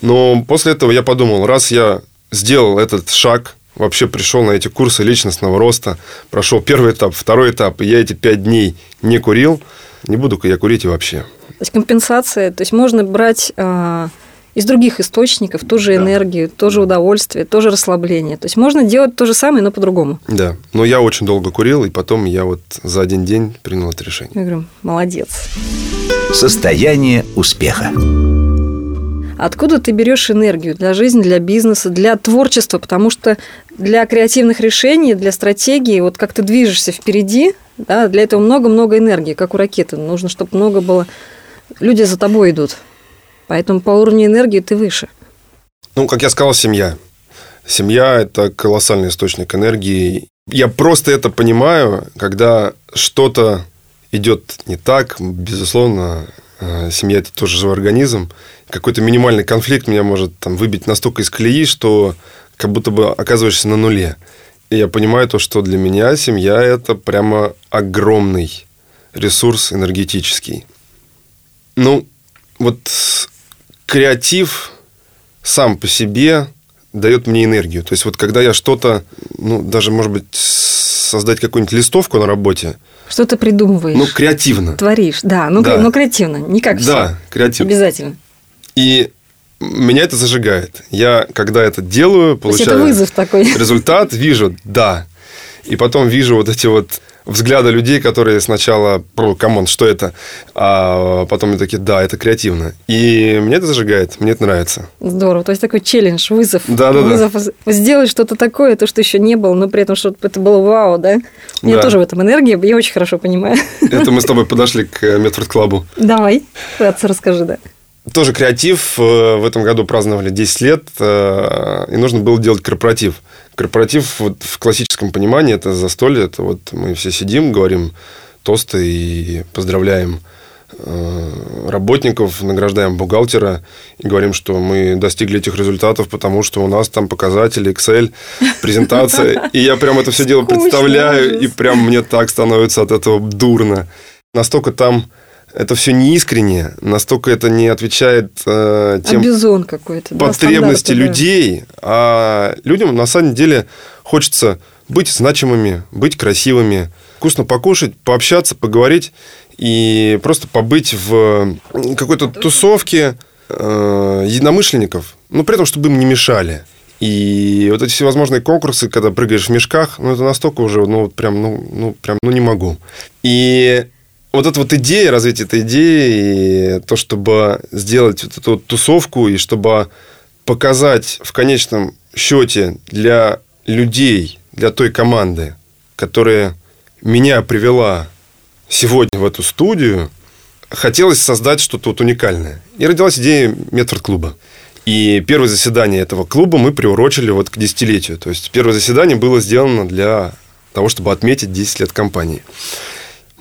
Но после этого я подумал, раз я сделал этот шаг, вообще пришел на эти курсы личностного роста, прошел первый этап, второй этап, и я эти пять дней не курил, не буду я курить и вообще. То есть компенсация, то есть можно брать э, из других источников ту же да. энергию, то же удовольствие, то же расслабление. То есть можно делать то же самое, но по-другому. Да. Но я очень долго курил, и потом я вот за один день принял это решение. Я говорю, молодец. Состояние успеха. Откуда ты берешь энергию для жизни, для бизнеса, для творчества? Потому что для креативных решений, для стратегии, вот как ты движешься впереди, да, для этого много-много энергии, как у ракеты. Нужно, чтобы много было люди за тобой идут. Поэтому по уровню энергии ты выше. Ну, как я сказал, семья. Семья – это колоссальный источник энергии. Я просто это понимаю, когда что-то идет не так, безусловно, э, семья – это тоже живой организм. Какой-то минимальный конфликт меня может там, выбить настолько из колеи, что как будто бы оказываешься на нуле. И я понимаю то, что для меня семья – это прямо огромный ресурс энергетический. Ну, вот креатив сам по себе дает мне энергию. То есть вот когда я что-то, ну, даже, может быть, создать какую-нибудь листовку на работе. Что ты придумываешь? Ну, креативно. Творишь, да, ну, да. ну креативно, не как все. Да, креативно. Обязательно. И меня это зажигает. Я, когда это делаю, получаю это вызов такой. результат, вижу, да. И потом вижу вот эти вот взгляда людей, которые сначала, come on, что это? А потом они такие, да, это креативно. И мне это зажигает, мне это нравится. Здорово. То есть такой челлендж, вызов. Да, да, вызов да. сделать что-то такое, то, что еще не было, но при этом, чтобы это было вау, да? У меня да. тоже в этом энергия, я очень хорошо понимаю. Это мы с тобой подошли к Медфорд Клабу. Давай, вкратце расскажи, да. Тоже креатив. Э, в этом году праздновали 10 лет, э, и нужно было делать корпоратив. Корпоратив вот в классическом понимании это застолье, это вот мы все сидим, говорим тосты и поздравляем э, работников, награждаем бухгалтера и говорим, что мы достигли этих результатов, потому что у нас там показатели, Excel, презентация. И я прям это все дело представляю, и прям мне так становится от этого дурно. Настолько там это все неискренне, настолько это не отвечает э, тем какой-то. да, потребности стандарты, да. людей. А людям на самом деле хочется быть значимыми, быть красивыми, вкусно покушать, пообщаться, поговорить и просто побыть в какой-то тусовке э, единомышленников, но при этом, чтобы им не мешали. И вот эти всевозможные конкурсы, когда прыгаешь в мешках, ну, это настолько уже, ну, вот прям, ну, ну, прям, ну, не могу. И вот эта вот идея, развитие этой идеи, и то, чтобы сделать вот эту вот тусовку, и чтобы показать в конечном счете для людей, для той команды, которая меня привела сегодня в эту студию, хотелось создать что-то вот уникальное. И родилась идея Медфорд-клуба. И первое заседание этого клуба мы приурочили вот к десятилетию. То есть первое заседание было сделано для того, чтобы отметить 10 лет компании.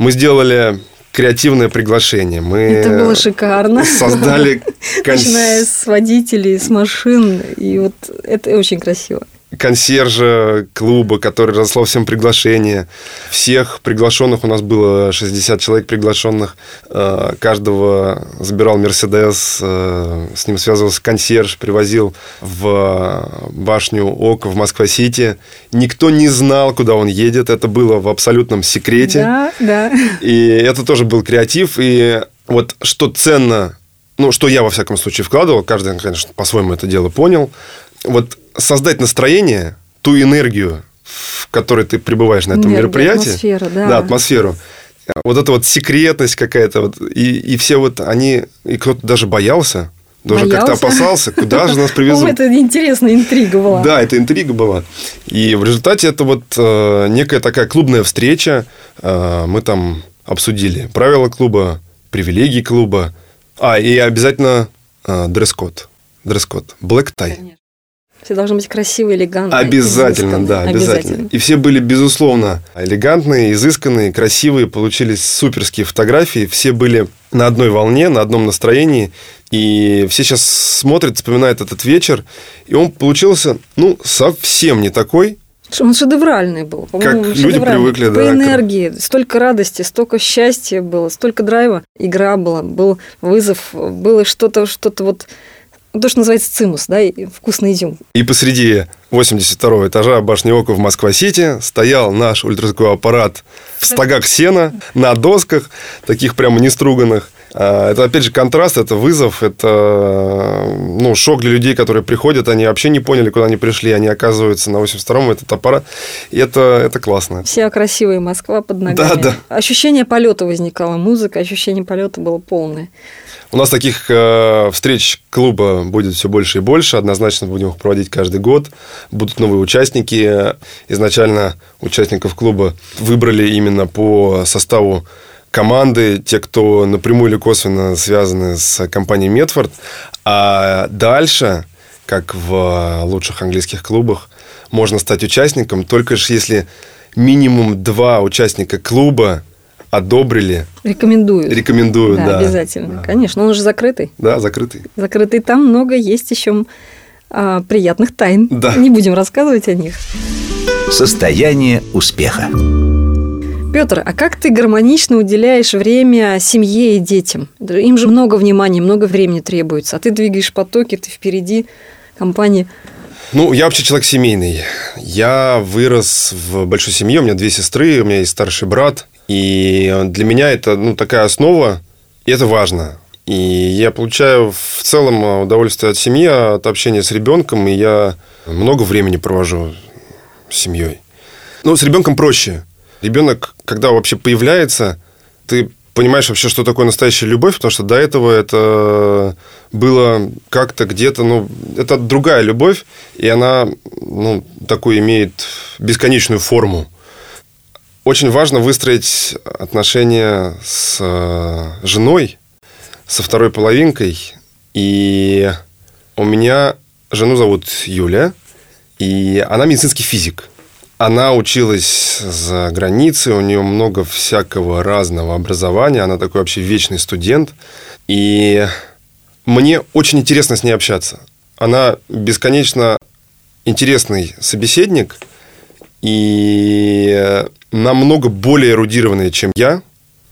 Мы сделали креативное приглашение. Мы Это было шикарно. создали Начиная с водителей, с машин. И вот это очень красиво. Консьержа клуба, который разослал всем приглашения. Всех приглашенных, у нас было 60 человек приглашенных, э, каждого забирал Мерседес, э, с ним связывался консьерж, привозил в башню ОК в Москва-Сити. Никто не знал, куда он едет, это было в абсолютном секрете. Да, да. И это тоже был креатив. И вот что ценно, ну, что я, во всяком случае, вкладывал, каждый, конечно, по-своему это дело понял. Вот создать настроение, ту энергию, в которой ты пребываешь на этом Энергия, мероприятии. атмосфера, да. Да, атмосферу. Вот эта вот секретность какая-то. Вот, и, и все вот они... И кто-то даже боялся, даже как-то опасался, куда же нас привезут. это интересная интрига была. Да, это интрига была. И в результате это вот э, некая такая клубная встреча. Э, мы там обсудили правила клуба, привилегии клуба. А, и обязательно э, дресс-код. Дресс-код. Black tie. Все должны быть красивые, элегантные. Обязательно, да, обязательно. И все были, безусловно, элегантные, изысканные, красивые. Получились суперские фотографии. Все были на одной волне, на одном настроении. И все сейчас смотрят, вспоминают этот вечер. И он получился, ну, совсем не такой, Он шедевральный был. по-моему, Как люди привыкли, По да, энергии. Столько радости, столько счастья было, столько драйва. Игра была, был вызов, было что-то, что-то вот... То, что называется цимус, да, и вкусный изюм. И посреди 82 этажа башни Ока в Москва-Сити стоял наш ультразвуковой аппарат в стогах сена, на досках, таких прямо неструганных. А, Это, опять же, контраст, это вызов, это ну, шок для людей, которые приходят, они вообще не поняли, куда они пришли, они оказываются на 82-м, этот аппарат, и это, это классно. Вся красивая Москва под ногами. Да, да. Ощущение полета возникало, музыка, ощущение полета было полное. У нас таких э, встреч клуба будет все больше и больше. Однозначно будем их проводить каждый год. Будут новые участники. Изначально участников клуба выбрали именно по составу команды, те, кто напрямую или косвенно связаны с компанией Медфорд. А дальше, как в лучших английских клубах, можно стать участником только лишь если минимум два участника клуба одобрили, Рекомендую. рекомендуют. да, Да, обязательно. Конечно, он же закрытый. Да, закрытый. Закрытый там много есть еще а, приятных тайн. Да. Не будем рассказывать о них. Состояние успеха. Петр, а как ты гармонично уделяешь время семье и детям? Им же много внимания, много времени требуется, а ты двигаешь потоки, ты впереди компании. Ну, я вообще человек семейный. Я вырос в большой семье, у меня две сестры, у меня есть старший брат. И для меня это ну, такая основа, и это важно. И я получаю в целом удовольствие от семьи, от общения с ребенком, и я много времени провожу с семьей. Ну, с ребенком проще. Ребенок, когда вообще появляется, ты понимаешь вообще, что такое настоящая любовь, потому что до этого это было как-то где-то, ну, это другая любовь, и она, ну, такую имеет бесконечную форму. Очень важно выстроить отношения с э, женой, со второй половинкой. И у меня жену зовут Юля, и она медицинский физик. Она училась за границей, у нее много всякого разного образования, она такой вообще вечный студент. И мне очень интересно с ней общаться. Она бесконечно интересный собеседник и намного более эрудированная, чем я.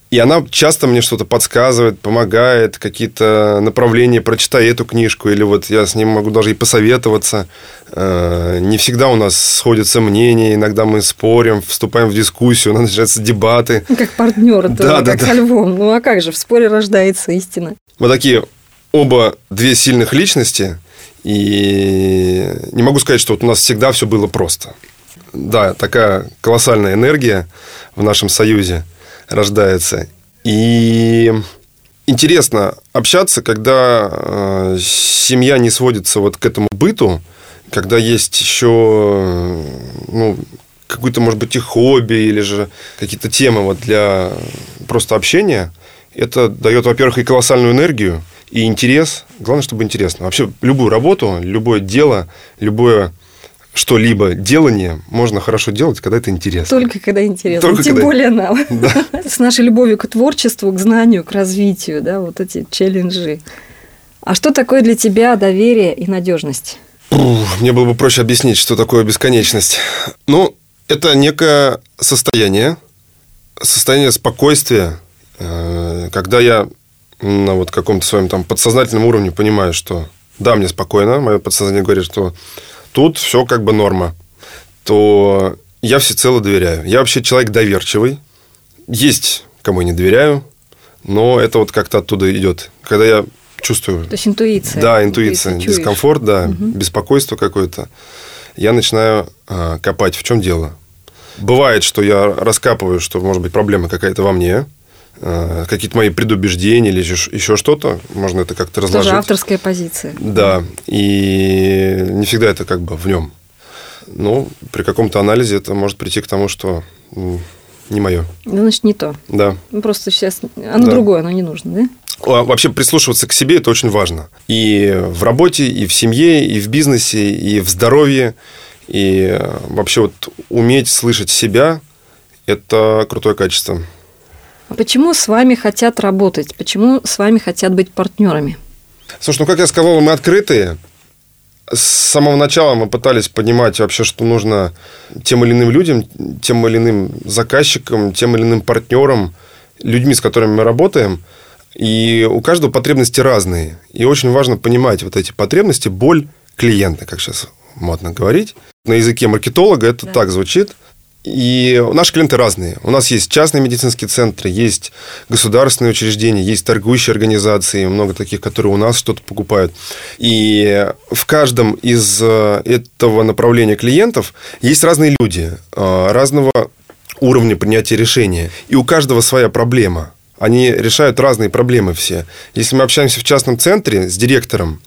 И она часто мне что-то подсказывает, помогает, какие-то направления, прочитай эту книжку, или вот я с ним могу даже и посоветоваться. Э, не всегда у нас сходятся мнения, иногда мы спорим, вступаем в дискуссию, у нас начинаются дебаты. Как партнер, да, как да, со львом. Ну а как же, в споре рождается истина. Вот такие оба две сильных личности, и не могу сказать, что вот у нас всегда все было просто. Да, такая колоссальная энергия в нашем союзе – рождается. И интересно общаться, когда э, семья не сводится вот к этому быту, когда есть еще ну, какое-то, может быть, и хобби, или же какие-то темы вот для просто общения. Это дает, во-первых, и колоссальную энергию, и интерес. Главное, чтобы интересно. Вообще, любую работу, любое дело, любое что-либо делание можно хорошо делать, когда это интересно. Только когда интересно. Только Тем когда... более нам. Да. С нашей любовью к творчеству, к знанию, к развитию, да, вот эти челленджи. А что такое для тебя доверие и надежность? Мне было бы проще объяснить, что такое бесконечность. Ну, это некое состояние, состояние спокойствия, э, когда я на вот каком-то своем там подсознательном уровне понимаю, что да, мне спокойно, мое подсознание говорит, что тут все как бы норма, то я всецело доверяю. Я вообще человек доверчивый. Есть кому я не доверяю, но это вот как-то оттуда идет. Когда я чувствую... То есть интуиция. Да, интуиция. дискомфорт, да, угу. беспокойство какое-то. Я начинаю а, копать, в чем дело. Бывает, что я раскапываю, что, может быть, проблема какая-то во мне, какие-то мои предубеждения или еще что-то, можно это как-то разложить. Тоже авторская позиция. Да, и не всегда это как бы в нем. Но при каком-то анализе это может прийти к тому, что не мое. Ну, значит, не то. Да. Ну, просто сейчас оно да. другое, оно не нужно, да? Вообще прислушиваться к себе – это очень важно. И в работе, и в семье, и в бизнесе, и в здоровье. И вообще вот уметь слышать себя – это крутое качество. А почему с вами хотят работать? Почему с вами хотят быть партнерами? Слушай, ну, как я сказал, мы открытые. С самого начала мы пытались понимать вообще, что нужно тем или иным людям, тем или иным заказчикам, тем или иным партнерам, людьми, с которыми мы работаем. И у каждого потребности разные. И очень важно понимать вот эти потребности, боль клиента, как сейчас модно говорить. На языке маркетолога это да. так звучит – и наши клиенты разные. У нас есть частные медицинские центры, есть государственные учреждения, есть торгующие организации, много таких, которые у нас что-то покупают. И в каждом из э, этого направления клиентов есть разные люди, э, разного уровня принятия решения. И у каждого своя проблема. Они решают разные проблемы все. Если мы общаемся в частном центре с директором,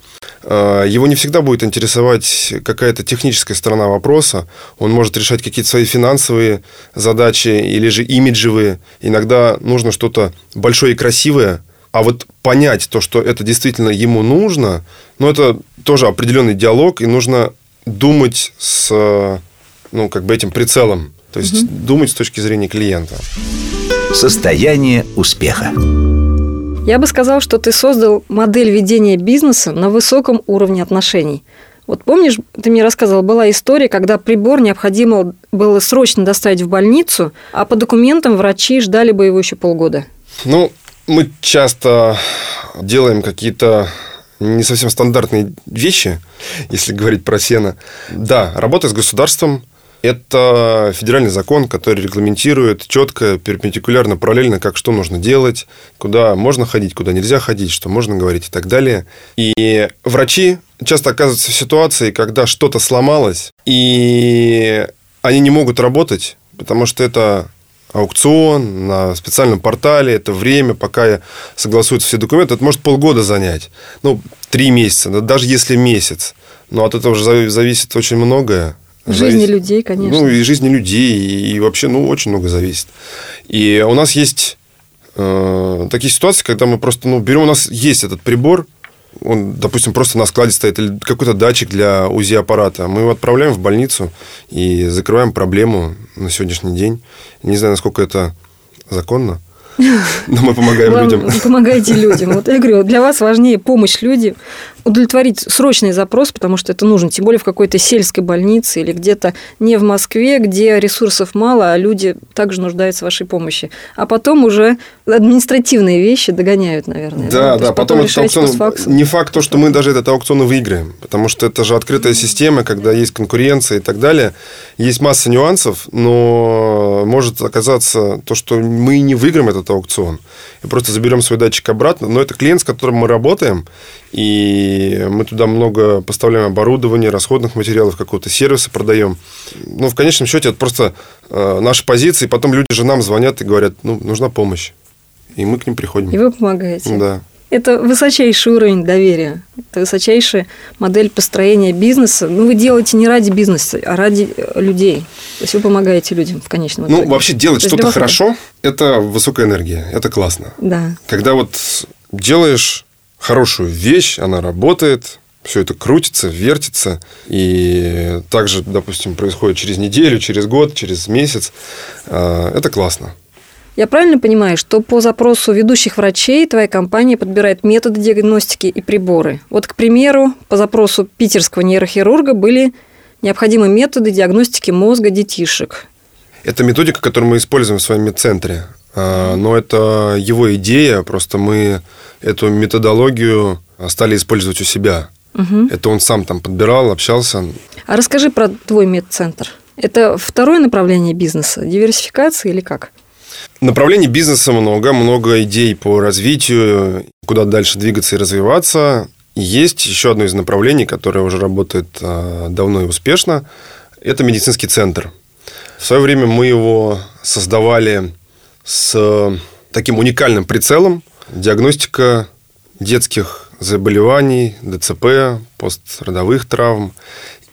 его не всегда будет интересовать какая-то техническая сторона вопроса. Он может решать какие-то свои финансовые задачи или же имиджевые. Иногда нужно что-то большое и красивое, а вот понять то, что это действительно ему нужно, ну, это тоже определенный диалог, и нужно думать с, ну, как бы этим прицелом. То есть угу. думать с точки зрения клиента. Состояние успеха. Я бы сказал, что ты создал модель ведения бизнеса на высоком уровне отношений. Вот помнишь, ты мне рассказывал, была история, когда прибор необходимо было срочно доставить в больницу, а по документам врачи ждали бы его еще полгода. Ну, мы часто делаем какие-то не совсем стандартные вещи, если говорить про сено. Да, работа с государством, это федеральный закон, который регламентирует четко, перпендикулярно, параллельно, как что нужно делать, куда можно ходить, куда нельзя ходить, что можно говорить и так далее. И врачи часто оказываются в ситуации, когда что-то сломалось, и они не могут работать, потому что это аукцион на специальном портале, это время, пока согласуются все документы, это может полгода занять. Ну, три месяца, даже если месяц. Но от этого же зависит очень многое. Жизни зависит, людей, конечно. Ну, и жизни людей, и, вообще, ну, очень много зависит. И у нас есть э, такие ситуации, когда мы просто, ну, берем, у нас есть этот прибор, он, допустим, просто на складе стоит, или какой-то датчик для УЗИ-аппарата. Мы его отправляем в больницу и закрываем проблему на сегодняшний день. Не знаю, насколько это законно. Но мы помогаем Вам- людям. Вы помогаете людям. Вот я говорю, для вас важнее помощь людям, удовлетворить срочный запрос, потому что это нужно, тем более в какой-то сельской больнице или где-то не в Москве, где ресурсов мало, а люди также нуждаются в вашей помощи. А потом уже административные вещи догоняют, наверное. Да, То да, есть потом этот аукцион... Не факт то, что мы даже этот аукцион и выиграем, потому что это же открытая система, когда есть конкуренция и так далее. Есть масса нюансов, но может оказаться то, что мы не выиграем этот аукцион. И просто заберем свой датчик обратно. Но это клиент, с которым мы работаем, и мы туда много поставляем оборудования, расходных материалов, какого-то сервиса продаем. Ну, в конечном счете, это просто э, наши позиции. Потом люди же нам звонят и говорят, ну, нужна помощь. И мы к ним приходим. И вы помогаете. Да. Это высочайший уровень доверия. Это высочайшая модель построения бизнеса. Ну, вы делаете не ради бизнеса, а ради э, людей. То есть вы помогаете людям в конечном итоге. Ну, вообще делать что-то хорошо – это высокая энергия, это классно. Да. Когда вот делаешь хорошую вещь, она работает, все это крутится, вертится, и также, допустим, происходит через неделю, через год, через месяц, э, это классно. Я правильно понимаю, что по запросу ведущих врачей твоя компания подбирает методы диагностики и приборы? Вот, к примеру, по запросу питерского нейрохирурга были необходимы методы диагностики мозга детишек. Это методика, которую мы используем в своем медцентре. А, Но это его идея, просто мы эту методологию стали использовать у себя. Мгм. Это он сам там подбирал, общался. А расскажи про твой медцентр. Это второе направление бизнеса, диверсификация или как? Направлений бизнеса много, много идей по развитию, куда дальше двигаться и развиваться. Есть еще одно из направлений, которое уже работает а, давно и успешно. Это медицинский центр. В свое время мы его создавали с таким уникальным прицелом. Диагностика детских заболеваний, ДЦП, пострадовых травм.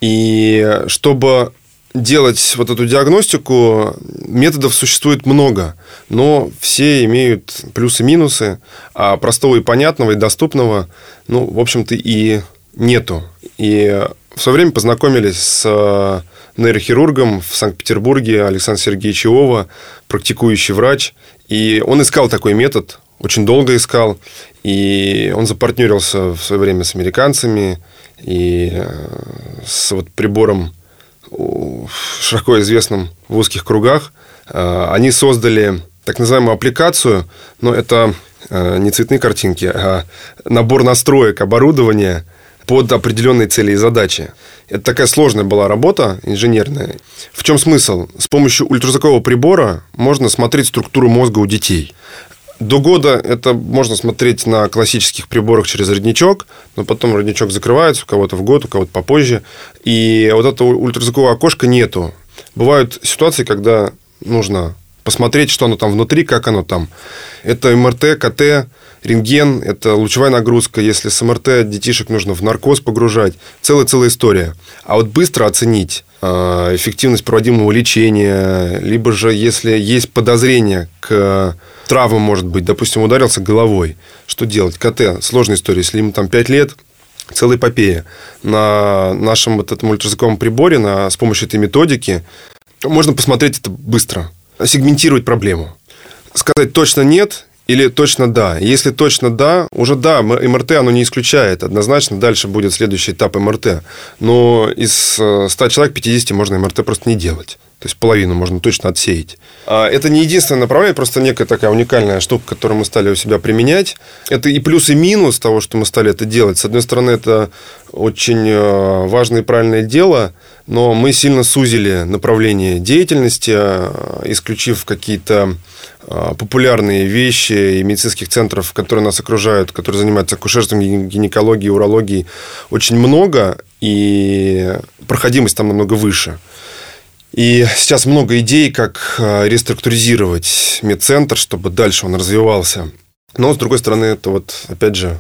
И чтобы делать вот эту диагностику, методов существует много, но все имеют плюсы и минусы, а простого и понятного и доступного, ну, в общем-то, и нету. И в свое время познакомились с нейрохирургом в Санкт-Петербурге Александр Сергеевич Иова, практикующий врач, и он искал такой метод, очень долго искал, и он запартнерился в свое время с американцами и э, с вот прибором широко известным в узких кругах. Э, Они создали так называемую аппликацию, но это э, не цветные картинки, а набор настроек оборудования под определенные цели и задачи. Это такая сложная была работа инженерная. В чем смысл? С помощью ультразвукового прибора можно смотреть структуру мозга у детей. До года это можно смотреть на классических приборах через родничок, но потом родничок закрывается, у кого-то в год, у кого-то попозже. И вот этого ультразвукового окошка нету. Бывают ситуации, когда нужно посмотреть, что оно там внутри, как оно там. Это МРТ, КТ, рентген, это лучевая нагрузка. Если с МРТ детишек нужно в наркоз погружать, целая-целая история. А вот быстро оценить эффективность проводимого лечения, либо же, если есть подозрение к травмам, может быть, допустим, ударился головой, что делать? КТ, сложная история. Если ему там 5 лет, целая эпопея. На нашем вот этом ультразвуковом приборе, на, с помощью этой методики, можно посмотреть это быстро, сегментировать проблему. Сказать точно нет или точно да. Если точно да, уже да, МРТ оно не исключает. Однозначно дальше будет следующий этап МРТ. Но из э, 100 человек 50 можно МРТ просто не делать. То есть половину можно точно отсеять. А Это не единственное направление, просто некая такая уникальная штука, которую мы стали у себя применять. Это и плюс, и минус того, что мы стали это делать. С одной стороны, это очень э, важное и правильное дело, но мы сильно сузили направление деятельности, э, исключив какие-то э, популярные вещи и медицинских центров, которые нас окружают, которые занимаются акушерством, ги- гинекологией, урологией, очень много, и проходимость там намного выше. И сейчас много идей, как э, реструктуризировать медцентр, чтобы дальше он развивался. Но, с другой стороны, это вот, опять же,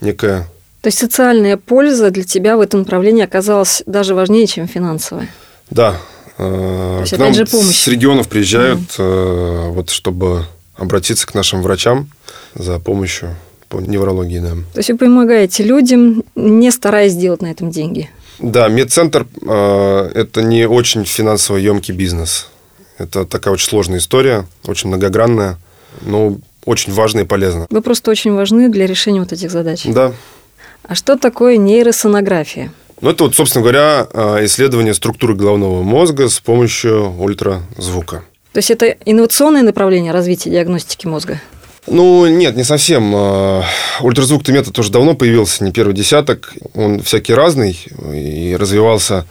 некая... То есть социальная польза для тебя в этом направлении оказалась даже важнее, чем финансовая. Да, э, есть, к нам же, помощь. с регионов приезжают, э, вот, чтобы обратиться к нашим врачам за помощью по неврологии, да. То есть вы помогаете людям, не стараясь сделать на этом деньги. Да, медцентр э, это не очень финансово емкий бизнес. Это такая очень сложная история, очень многогранная. но очень важно и полезно. Вы просто очень важны для решения вот этих задач. Да. А что такое нейросонография? Ну, это вот, собственно говоря, а, исследование структуры головного мозга с помощью ультразвука. То есть это инновационное направление развития диагностики мозга? Ну, нет, не совсем. А, ультразвук-то метод тоже давно появился, не первый десяток. Он всякий разный и развивался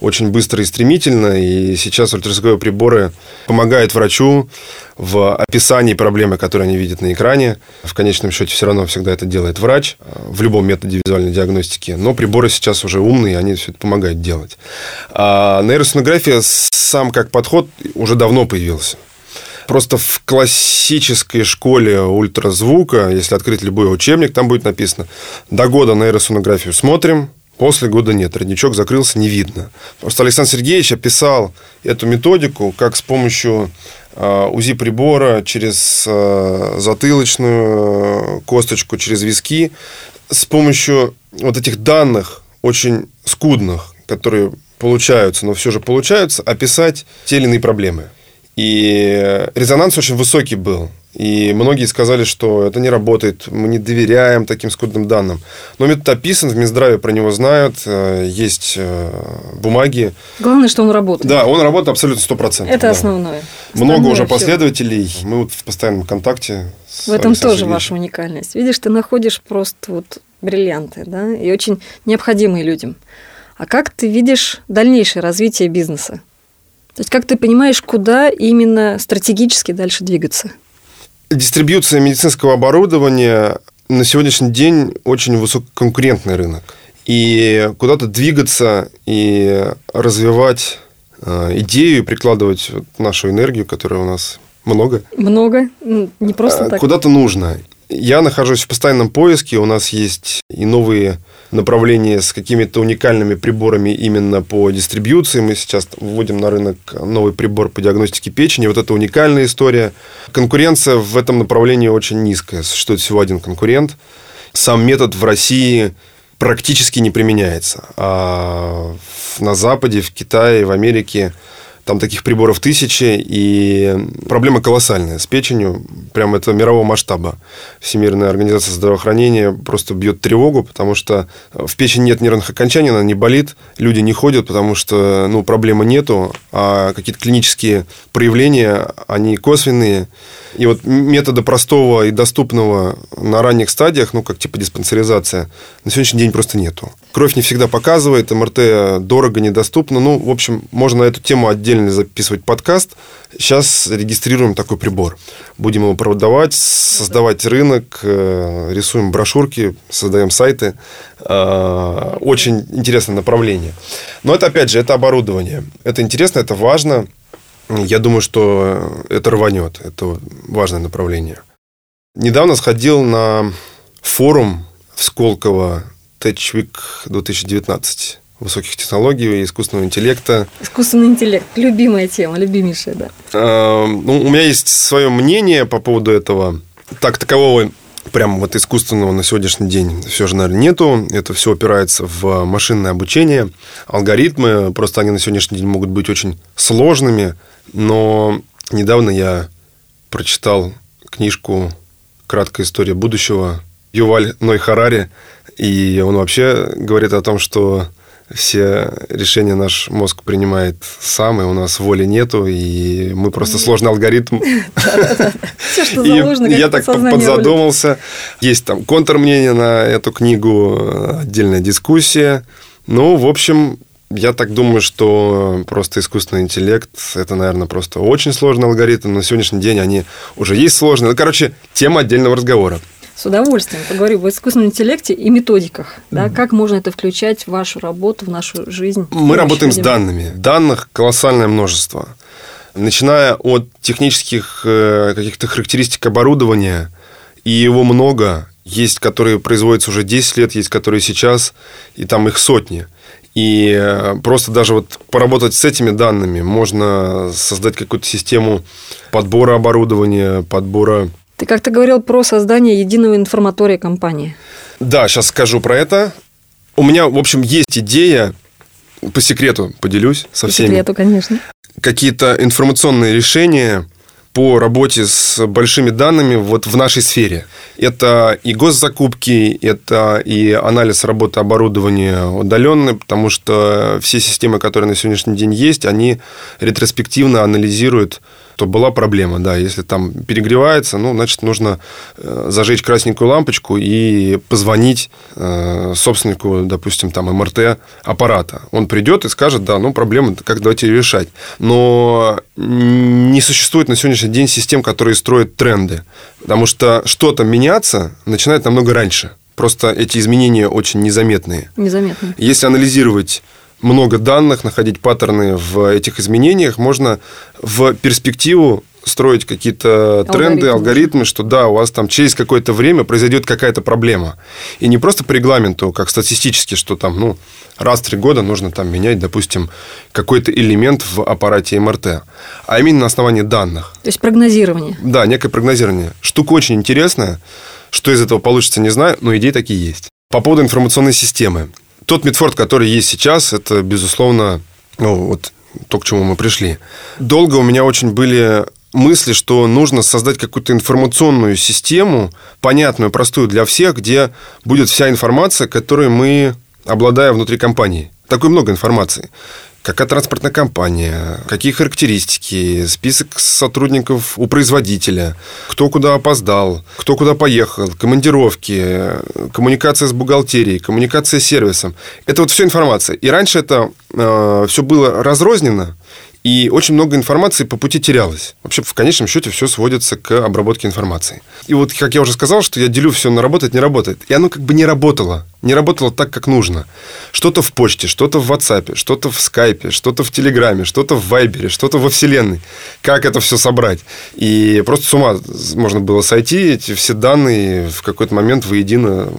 очень быстро и стремительно. И сейчас ультразвуковые приборы помогают врачу в описании проблемы, которую они видят на экране. В конечном счете все равно всегда это делает врач в любом методе визуальной диагностики. Но приборы сейчас уже умные, они все это помогают делать. А нейросонография сам как подход уже давно появился. Просто в классической школе ультразвука, если открыть любой учебник, там будет написано «До года нейросонографию смотрим, После года нет, родничок закрылся, не видно. Просто Александр Сергеевич описал эту методику, как с помощью а, УЗИ-прибора через а, затылочную косточку, через виски, с помощью вот этих данных, очень скудных, которые получаются, но все же получаются, описать те или иные проблемы. И резонанс очень высокий был. И многие сказали, что это не работает, мы не доверяем таким скудным данным. Но метод описан, в Минздраве про него знают, э, есть э, бумаги. Главное, что он работает. Да, он работает абсолютно 100%. Это да. основное. Много основное уже последователей, все. мы вот в постоянном контакте. В этом тоже ваша уникальность. Видишь, ты находишь просто вот бриллианты, да, и очень необходимые людям. А как ты видишь дальнейшее развитие бизнеса? То есть как ты понимаешь, куда именно стратегически дальше двигаться? Дистрибьюция медицинского оборудования на сегодняшний день очень высококонкурентный рынок. И куда-то двигаться и развивать э, идею и прикладывать нашу энергию, которая у нас много. Много, не просто э, так. Куда-то нужно. Я нахожусь в постоянном поиске. У нас есть и новые направления с какими-то уникальными приборами именно по дистрибьюции. Мы сейчас вводим на рынок новый прибор по диагностике печени. Вот это уникальная история. Конкуренция в этом направлении очень низкая. Существует всего один конкурент. Сам метод в России практически не применяется. А на Западе, в Китае, в Америке там таких приборов тысячи, и проблема колоссальная с печенью. Прям это мирового масштаба. Всемирная организация здравоохранения просто бьет тревогу, потому что в печени нет нервных окончаний, она не болит, люди не ходят, потому что ну, проблемы нету, а какие-то клинические проявления, они косвенные. И вот метода простого и доступного на ранних стадиях, ну, как типа диспансеризация, на сегодняшний день просто нету. Кровь не всегда показывает, МРТ дорого, недоступно. Ну, в общем, можно на эту тему отдельно записывать подкаст. Сейчас регистрируем такой прибор. Будем его продавать, создавать рынок, э, рисуем брошюрки, создаем сайты. Э, очень интересное направление. Но это, опять же, это оборудование. Это интересно, это важно – я думаю, что это рванет. Это важное направление. Недавно сходил на форум в Сколково TechWeek 2019 высоких технологий и искусственного интеллекта. Искусственный интеллект. Любимая тема, любимейшая, да. А, ну, у меня есть свое мнение по поводу этого. Так такового прям вот искусственного на сегодняшний день все же, наверное, нету. Это все опирается в машинное обучение. Алгоритмы, просто они на сегодняшний день могут быть очень сложными. Но недавно я прочитал книжку «Краткая история будущего» Юваль Ной Харари, и он вообще говорит о том, что все решения наш мозг принимает сам, и у нас воли нету, и мы просто сложный алгоритм. Все, что заложено, Я так подзадумался. Есть там контрмнение на эту книгу, отдельная дискуссия. Ну, в общем, я так думаю, что просто искусственный интеллект – это, наверное, просто очень сложный алгоритм. На сегодняшний день они уже есть сложные. Ну, короче, тема отдельного разговора. С удовольствием поговорю об искусственном интеллекте и методиках. Да, как можно это включать в вашу работу, в нашу жизнь? Мы работаем людям? с данными. Данных колоссальное множество. Начиная от технических э, каких-то характеристик оборудования, и его много. Есть, которые производятся уже 10 лет, есть, которые сейчас, и там их сотни. И э, просто даже вот поработать с этими данными можно создать какую-то систему подбора оборудования, подбора... Ты как-то говорил про создание единого информатория компании. Да, сейчас скажу про это. У меня, в общем, есть идея, по секрету поделюсь со по всеми. По секрету, конечно. Какие-то информационные решения по работе с большими данными вот в нашей сфере. Это и госзакупки, это и анализ работы оборудования удаленный, потому что все системы, которые на сегодняшний день есть, они ретроспективно анализируют то была проблема, да. Если там перегревается, ну, значит, нужно э, зажечь красненькую лампочку и позвонить э, собственнику, допустим, там, МРТ аппарата. Он придет и скажет, да, ну, проблема, как давайте ее решать. Но не существует на сегодняшний день систем, которые строят тренды. Потому что что-то меняться начинает намного раньше. Просто эти изменения очень незаметные. Незаметные. Если анализировать много данных, находить паттерны в этих изменениях, можно в перспективу строить какие-то тренды, алгоритмы. алгоритмы, что да, у вас там через какое-то время произойдет какая-то проблема. И не просто по регламенту, как статистически, что там, ну, раз в три года нужно там менять, допустим, какой-то элемент в аппарате МРТ, а именно на основании данных. То есть прогнозирование. Да, некое прогнозирование. Штука очень интересная. Что из этого получится, не знаю, но идеи такие есть. По поводу информационной системы. Тот Мидфорд, который есть сейчас, это, безусловно, ну, вот то, к чему мы пришли. Долго у меня очень были мысли, что нужно создать какую-то информационную систему, понятную, простую для всех, где будет вся информация, которой мы обладаем внутри компании. Такой много информации какая транспортная компания, какие характеристики, список сотрудников у производителя, кто куда опоздал, кто куда поехал, командировки, коммуникация с бухгалтерией, коммуникация с сервисом. Это вот все информация. И раньше это э, все было разрознено, и очень много информации по пути терялось. Вообще, в конечном счете, все сводится к обработке информации. И вот, как я уже сказал, что я делю все на работает, не работает. И оно как бы не работало. Не работало так, как нужно. Что-то в почте, что-то в WhatsApp, что-то в скайпе, что-то в Телеграме, что-то в Вайбере, что-то во Вселенной. Как это все собрать? И просто с ума можно было сойти, эти все данные в какой-то момент воедино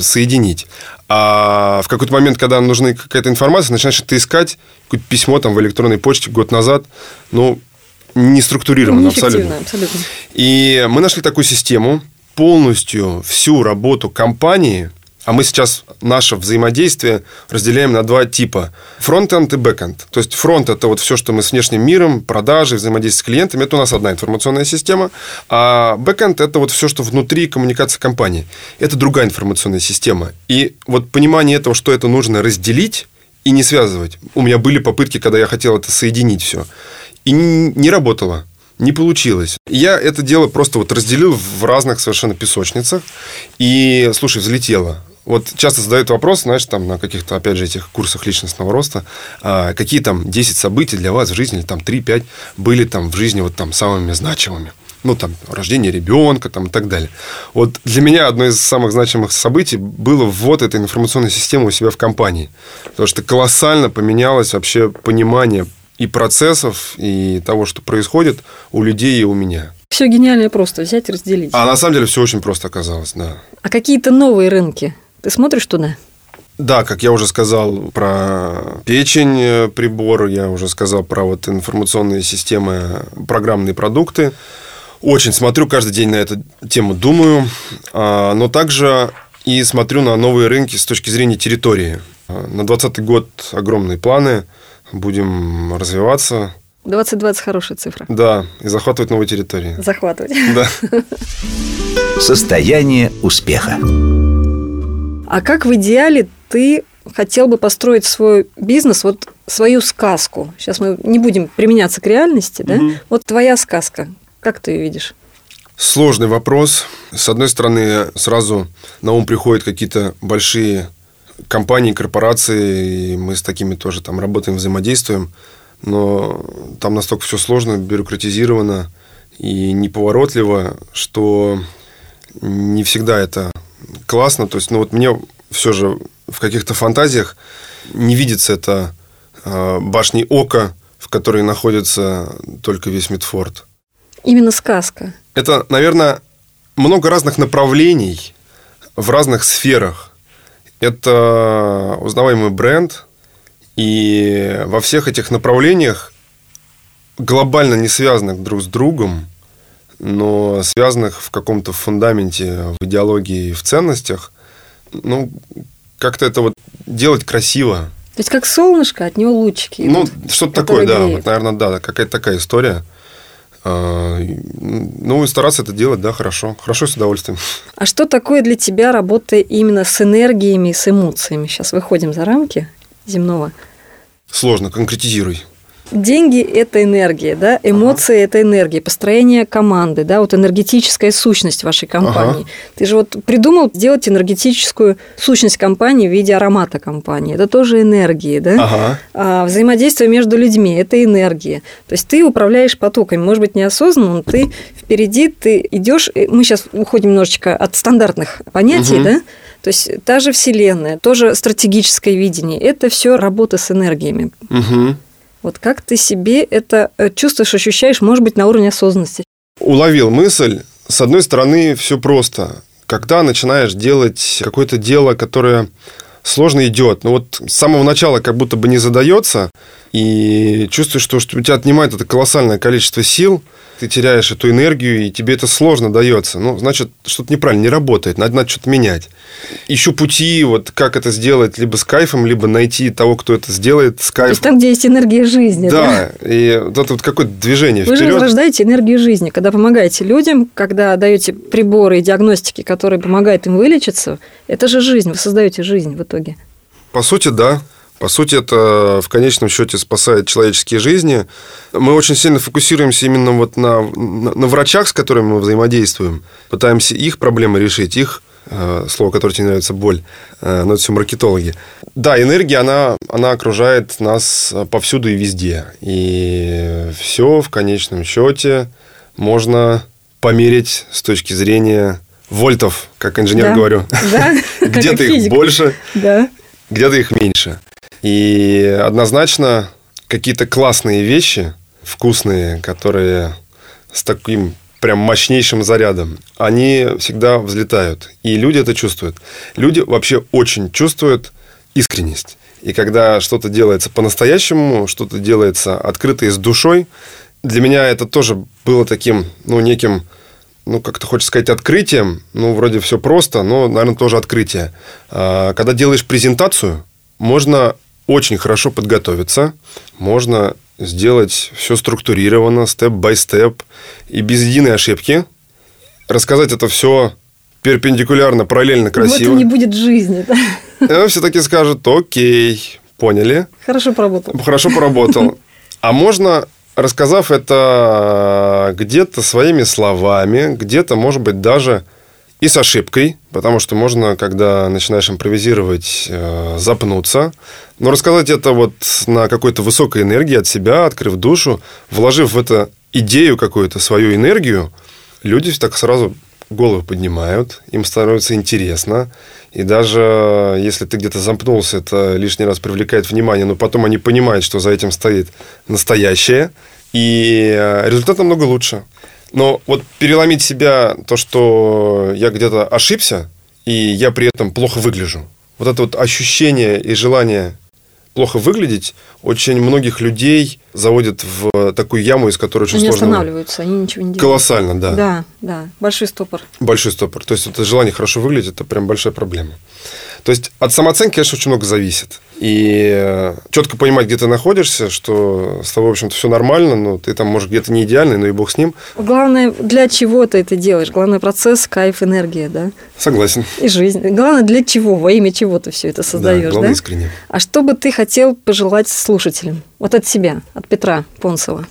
соединить. А в какой-то момент, когда нужна какая-то информация, начинаешь это искать, какое-то письмо там в электронной почте год назад, ну, не структурировано абсолютно. абсолютно. И мы нашли такую систему, полностью всю работу компании – а мы сейчас наше взаимодействие разделяем на два типа. Фронтенд и бэкенд. То есть фронт – это вот все, что мы с внешним миром, продажи, взаимодействие с клиентами. Это у нас одна информационная система. А бэкенд – это вот все, что внутри коммуникации компании. Это другая информационная система. И вот понимание этого, что это нужно разделить и не связывать. У меня были попытки, когда я хотел это соединить все. И не работало не получилось. Я это дело просто вот разделил в разных совершенно песочницах. И, слушай, взлетело. Вот часто задают вопрос, знаешь, там на каких-то, опять же, этих курсах личностного роста, а, какие там 10 событий для вас в жизни, или там 3-5 были там в жизни вот там самыми значимыми. Ну, там, рождение ребенка там, и так далее. Вот для меня одно из самых значимых событий было ввод этой информационной системы у себя в компании. Потому что колоссально поменялось вообще понимание и процессов, и того, что происходит у людей и у меня. Все гениально просто взять и разделить. А на самом деле все очень просто оказалось, да. А какие-то новые рынки ты смотришь туда? Да, как я уже сказал про печень э, прибор, я уже сказал про вот информационные системы, программные продукты. Очень смотрю каждый день на эту тему, думаю, а, но также и смотрю на новые рынки с точки зрения территории. На 2020 год огромные планы, будем развиваться. 2020 хорошая цифра. Да, и захватывать новые территории. Захватывать. Да. Состояние успеха. А как в идеале ты хотел бы построить свой бизнес, вот свою сказку? Сейчас мы не будем применяться к реальности, да? Угу. Вот твоя сказка, как ты ее видишь? Сложный вопрос. С одной стороны, сразу на ум приходят какие-то большие компании, корпорации, и мы с такими тоже там работаем, взаимодействуем. Но там настолько все сложно, бюрократизировано и неповоротливо, что не всегда это классно. То есть, ну вот мне все же в каких-то фантазиях не видится это э, башней ока, в которой находится только весь Мидфорд. Именно сказка. Это, наверное, много разных направлений в разных сферах. Это узнаваемый бренд, и во всех этих направлениях глобально не связанных друг с другом, но связанных в каком-то фундаменте, в идеологии и в ценностях, ну, как-то это вот делать красиво. То есть, как солнышко, от него лучики. Ну, что-то такое, да. Вот, наверное, да, какая-то такая история. А, ну, и стараться это делать, да, хорошо. Хорошо, с удовольствием. А что такое для тебя работа именно с энергиями, с эмоциями? Сейчас выходим за рамки земного. Сложно, конкретизируй. Деньги – это энергия, да, эмоции ага. – это энергия, построение команды, да, вот энергетическая сущность вашей компании. Ага. Ты же вот придумал сделать энергетическую сущность компании в виде аромата компании. Это тоже энергия, да. Ага. А взаимодействие между людьми – это энергия. То есть ты управляешь потоками, может быть, неосознанно, но ты впереди, ты идешь. Мы сейчас уходим немножечко от стандартных понятий, угу. да. То есть та же Вселенная, тоже стратегическое видение – это все работа с энергиями. Угу. Вот как ты себе это э, чувствуешь, ощущаешь, может быть, на уровне осознанности? Уловил мысль. С одной стороны, все просто. Когда начинаешь делать какое-то дело, которое сложно идет, но вот с самого начала как будто бы не задается, и чувствуешь, что, что у тебя отнимает это колоссальное количество сил – ты теряешь эту энергию, и тебе это сложно дается. Ну, значит, что-то неправильно, не работает, надо, надо что-то менять. Ищу пути, вот как это сделать, либо с кайфом, либо найти того, кто это сделает с кайфом. То есть там, где есть энергия жизни. Да, да? и вот это вот какое-то движение Вы вперед. же возрождаете энергию жизни, когда помогаете людям, когда даете приборы и диагностики, которые помогают им вылечиться. Это же жизнь, вы создаете жизнь в итоге. По сути, да. По сути, это в конечном счете спасает человеческие жизни. Мы очень сильно фокусируемся именно вот на, на, на врачах, с которыми мы взаимодействуем. Пытаемся их проблемы решить, их э, слово, которое тебе нравится, боль, э, но это все маркетологи. Да, энергия, она, она окружает нас повсюду и везде. И все в конечном счете можно померить с точки зрения вольтов, как инженер да. говорю. Да. Где-то их больше, где-то их меньше. И однозначно какие-то классные вещи, вкусные, которые с таким прям мощнейшим зарядом, они всегда взлетают. И люди это чувствуют. Люди вообще очень чувствуют искренность. И когда что-то делается по-настоящему, что-то делается открыто и с душой, для меня это тоже было таким, ну, неким, ну, как то хочешь сказать, открытием. Ну, вроде все просто, но, наверное, тоже открытие. А, когда делаешь презентацию, можно очень хорошо подготовиться, можно сделать все структурированно, степ-бай-степ, и без единой ошибки. Рассказать это все перпендикулярно, параллельно, красиво. Но это не будет жизни, да? И все-таки скажут, окей, поняли. Хорошо поработал. Хорошо поработал. А можно, рассказав это где-то своими словами, где-то, может быть, даже и с ошибкой, потому что можно, когда начинаешь импровизировать, э, запнуться. Но рассказать это вот на какой-то высокой энергии от себя, открыв душу, вложив в это идею какую-то, свою энергию, люди так сразу голову поднимают, им становится интересно. И даже если ты где-то замкнулся, это лишний раз привлекает внимание, но потом они понимают, что за этим стоит настоящее, и э, результат намного лучше. Но вот переломить себя, то, что я где-то ошибся, и я при этом плохо выгляжу. Вот это вот ощущение и желание плохо выглядеть очень многих людей заводит в такую яму, из которой очень они сложно... Они останавливаются, они ничего не делают. Колоссально, да. Да, да. Большой стопор. Большой стопор. То есть, это желание хорошо выглядеть, это прям большая проблема. То есть, от самооценки, конечно, очень много зависит. И э, четко понимать, где ты находишься, что с тобой, в общем-то, все нормально, но ты там, может, где-то не идеальный, но и бог с ним. Главное, для чего ты это делаешь? Главный процесс, кайф, энергия, да? Согласен. И жизнь. Главное, для чего, во имя чего ты все это создаешь, да? Главное, да? искренне. А что бы ты хотел пожелать слушателям? Вот от себя, от Петра Понцева.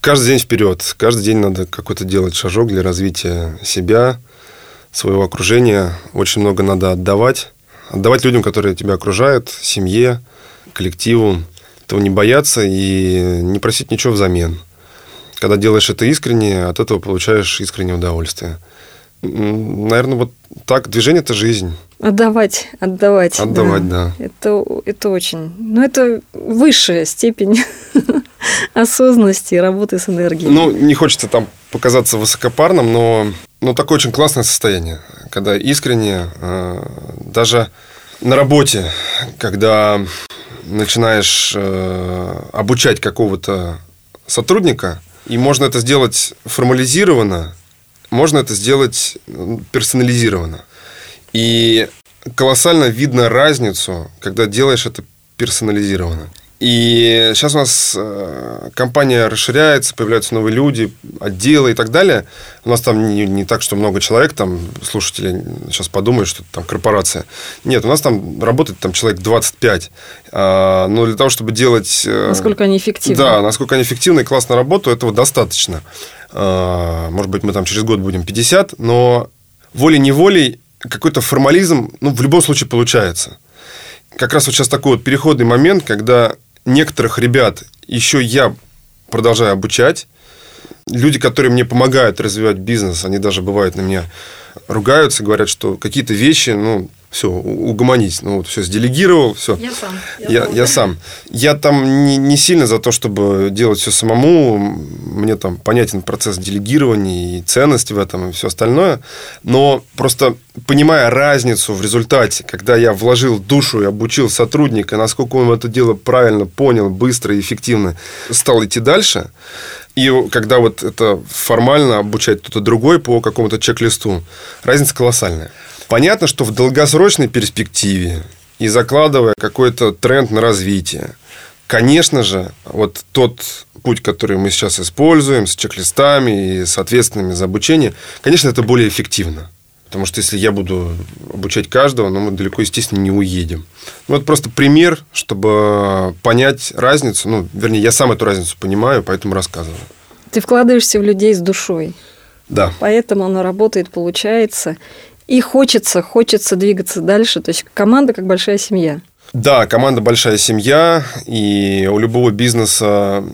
Каждый день вперед. Каждый день надо какой-то делать шажок для развития себя, своего окружения. Очень много надо отдавать отдавать людям, которые тебя окружают, семье, коллективу. Этого не бояться и не просить ничего взамен. Когда делаешь это искренне, от этого получаешь искреннее удовольствие. Наверное, вот так. Движение – это жизнь. Отдавать, отдавать. Отдавать, да. да. Это, это очень... Ну, это высшая степень осознанности и работы с энергией. Ну, не хочется там показаться высокопарным, но, но такое очень классное состояние, когда искренне, э, даже на работе, когда начинаешь э, обучать какого-то сотрудника, и можно это сделать формализированно, можно это сделать персонализированно. И колоссально видно разницу, когда делаешь это персонализированно. И сейчас у нас э, компания расширяется, появляются новые люди, отделы и так далее. У нас там не, не так, что много человек, там слушатели сейчас подумают, что это там корпорация. Нет, у нас там работает там человек 25. А, но для того, чтобы делать... Э, насколько они эффективны. Да, насколько они эффективны и классно работают, этого достаточно. А, может быть, мы там через год будем 50, но волей-неволей какой-то формализм, ну, в любом случае получается. Как раз вот сейчас такой вот переходный момент, когда некоторых ребят еще я продолжаю обучать. Люди, которые мне помогают развивать бизнес, они даже бывают на меня ругаются, говорят, что какие-то вещи, ну, все, угомонись. Ну, вот все, сделегировал, все. Я сам. Я, я, я сам. Я там не, не сильно за то, чтобы делать все самому. Мне там понятен процесс делегирования и ценность в этом, и все остальное. Но просто понимая разницу в результате, когда я вложил душу и обучил сотрудника, насколько он это дело правильно понял, быстро и эффективно, стал идти дальше, и когда вот это формально обучать кто-то другой по какому-то чек-листу, разница колоссальная. Понятно, что в долгосрочной перспективе и закладывая какой-то тренд на развитие, конечно же, вот тот путь, который мы сейчас используем с чек-листами и с ответственными за обучение, конечно, это более эффективно. Потому что если я буду обучать каждого, ну, мы далеко, естественно, не уедем. Ну, это просто пример, чтобы понять разницу. Ну, вернее, я сам эту разницу понимаю, поэтому рассказываю. Ты вкладываешься в людей с душой. Да. Поэтому оно работает, получается. И хочется, хочется двигаться дальше. То есть команда как большая семья. Да, команда большая семья, и у любого бизнеса,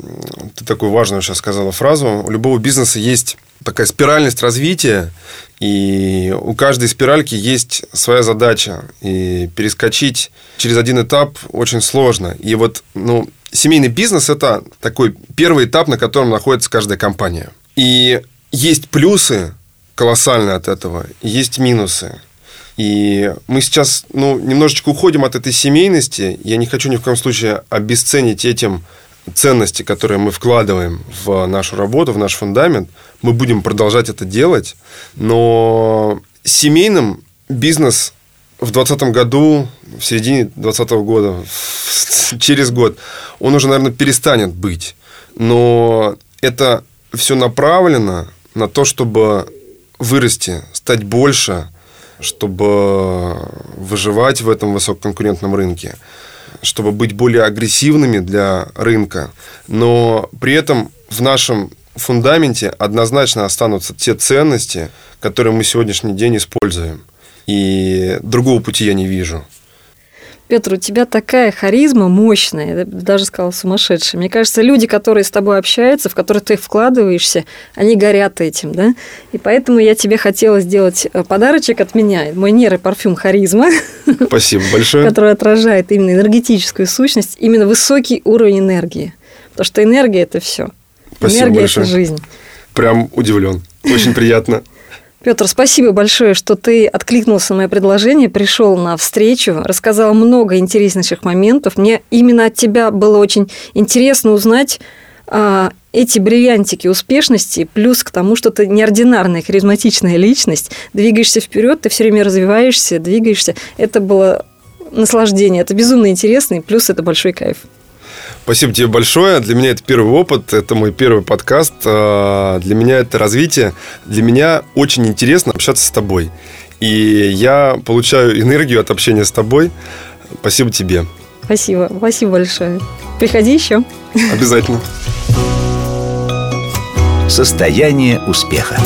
ты такую важную сейчас сказала фразу, у любого бизнеса есть такая спиральность развития, и у каждой спиральки есть своя задача, и перескочить через один этап очень сложно. И вот, ну, семейный бизнес – это такой первый этап, на котором находится каждая компания. И есть плюсы, колоссально от этого. Есть минусы. И мы сейчас ну, немножечко уходим от этой семейности. Я не хочу ни в коем случае обесценить этим ценности, которые мы вкладываем в нашу работу, в наш фундамент. Мы будем продолжать это делать. Но семейным бизнес в 2020 году, в середине 2020 года, через год, он уже, наверное, перестанет быть. Но это все направлено на то, чтобы вырасти, стать больше, чтобы выживать в этом высококонкурентном рынке, чтобы быть более агрессивными для рынка. Но при этом в нашем фундаменте однозначно останутся те ценности, которые мы сегодняшний день используем. И другого пути я не вижу. Петр, у тебя такая харизма мощная, я даже сказала сумасшедшая. Мне кажется, люди, которые с тобой общаются, в которые ты вкладываешься, они горят этим, да? И поэтому я тебе хотела сделать э, подарочек от меня, мой нейро парфюм харизма. Спасибо большое. Который отражает именно энергетическую сущность, именно высокий уровень энергии. Потому что энергия – это все. Спасибо энергия это жизнь. Прям удивлен. Очень приятно. Петр, спасибо большое, что ты откликнулся на мое предложение, пришел на встречу, рассказал много интереснейших моментов. Мне именно от тебя было очень интересно узнать а, эти бриллиантики успешности, плюс к тому, что ты неординарная, харизматичная личность, двигаешься вперед, ты все время развиваешься, двигаешься. Это было наслаждение, это безумно интересно, и плюс это большой кайф. Спасибо тебе большое. Для меня это первый опыт, это мой первый подкаст. А, для меня это развитие. Для меня очень интересно общаться с тобой. И я получаю энергию от общения с тобой. Спасибо тебе. Спасибо. Спасибо большое. Приходи еще. Обязательно. Состояние успеха.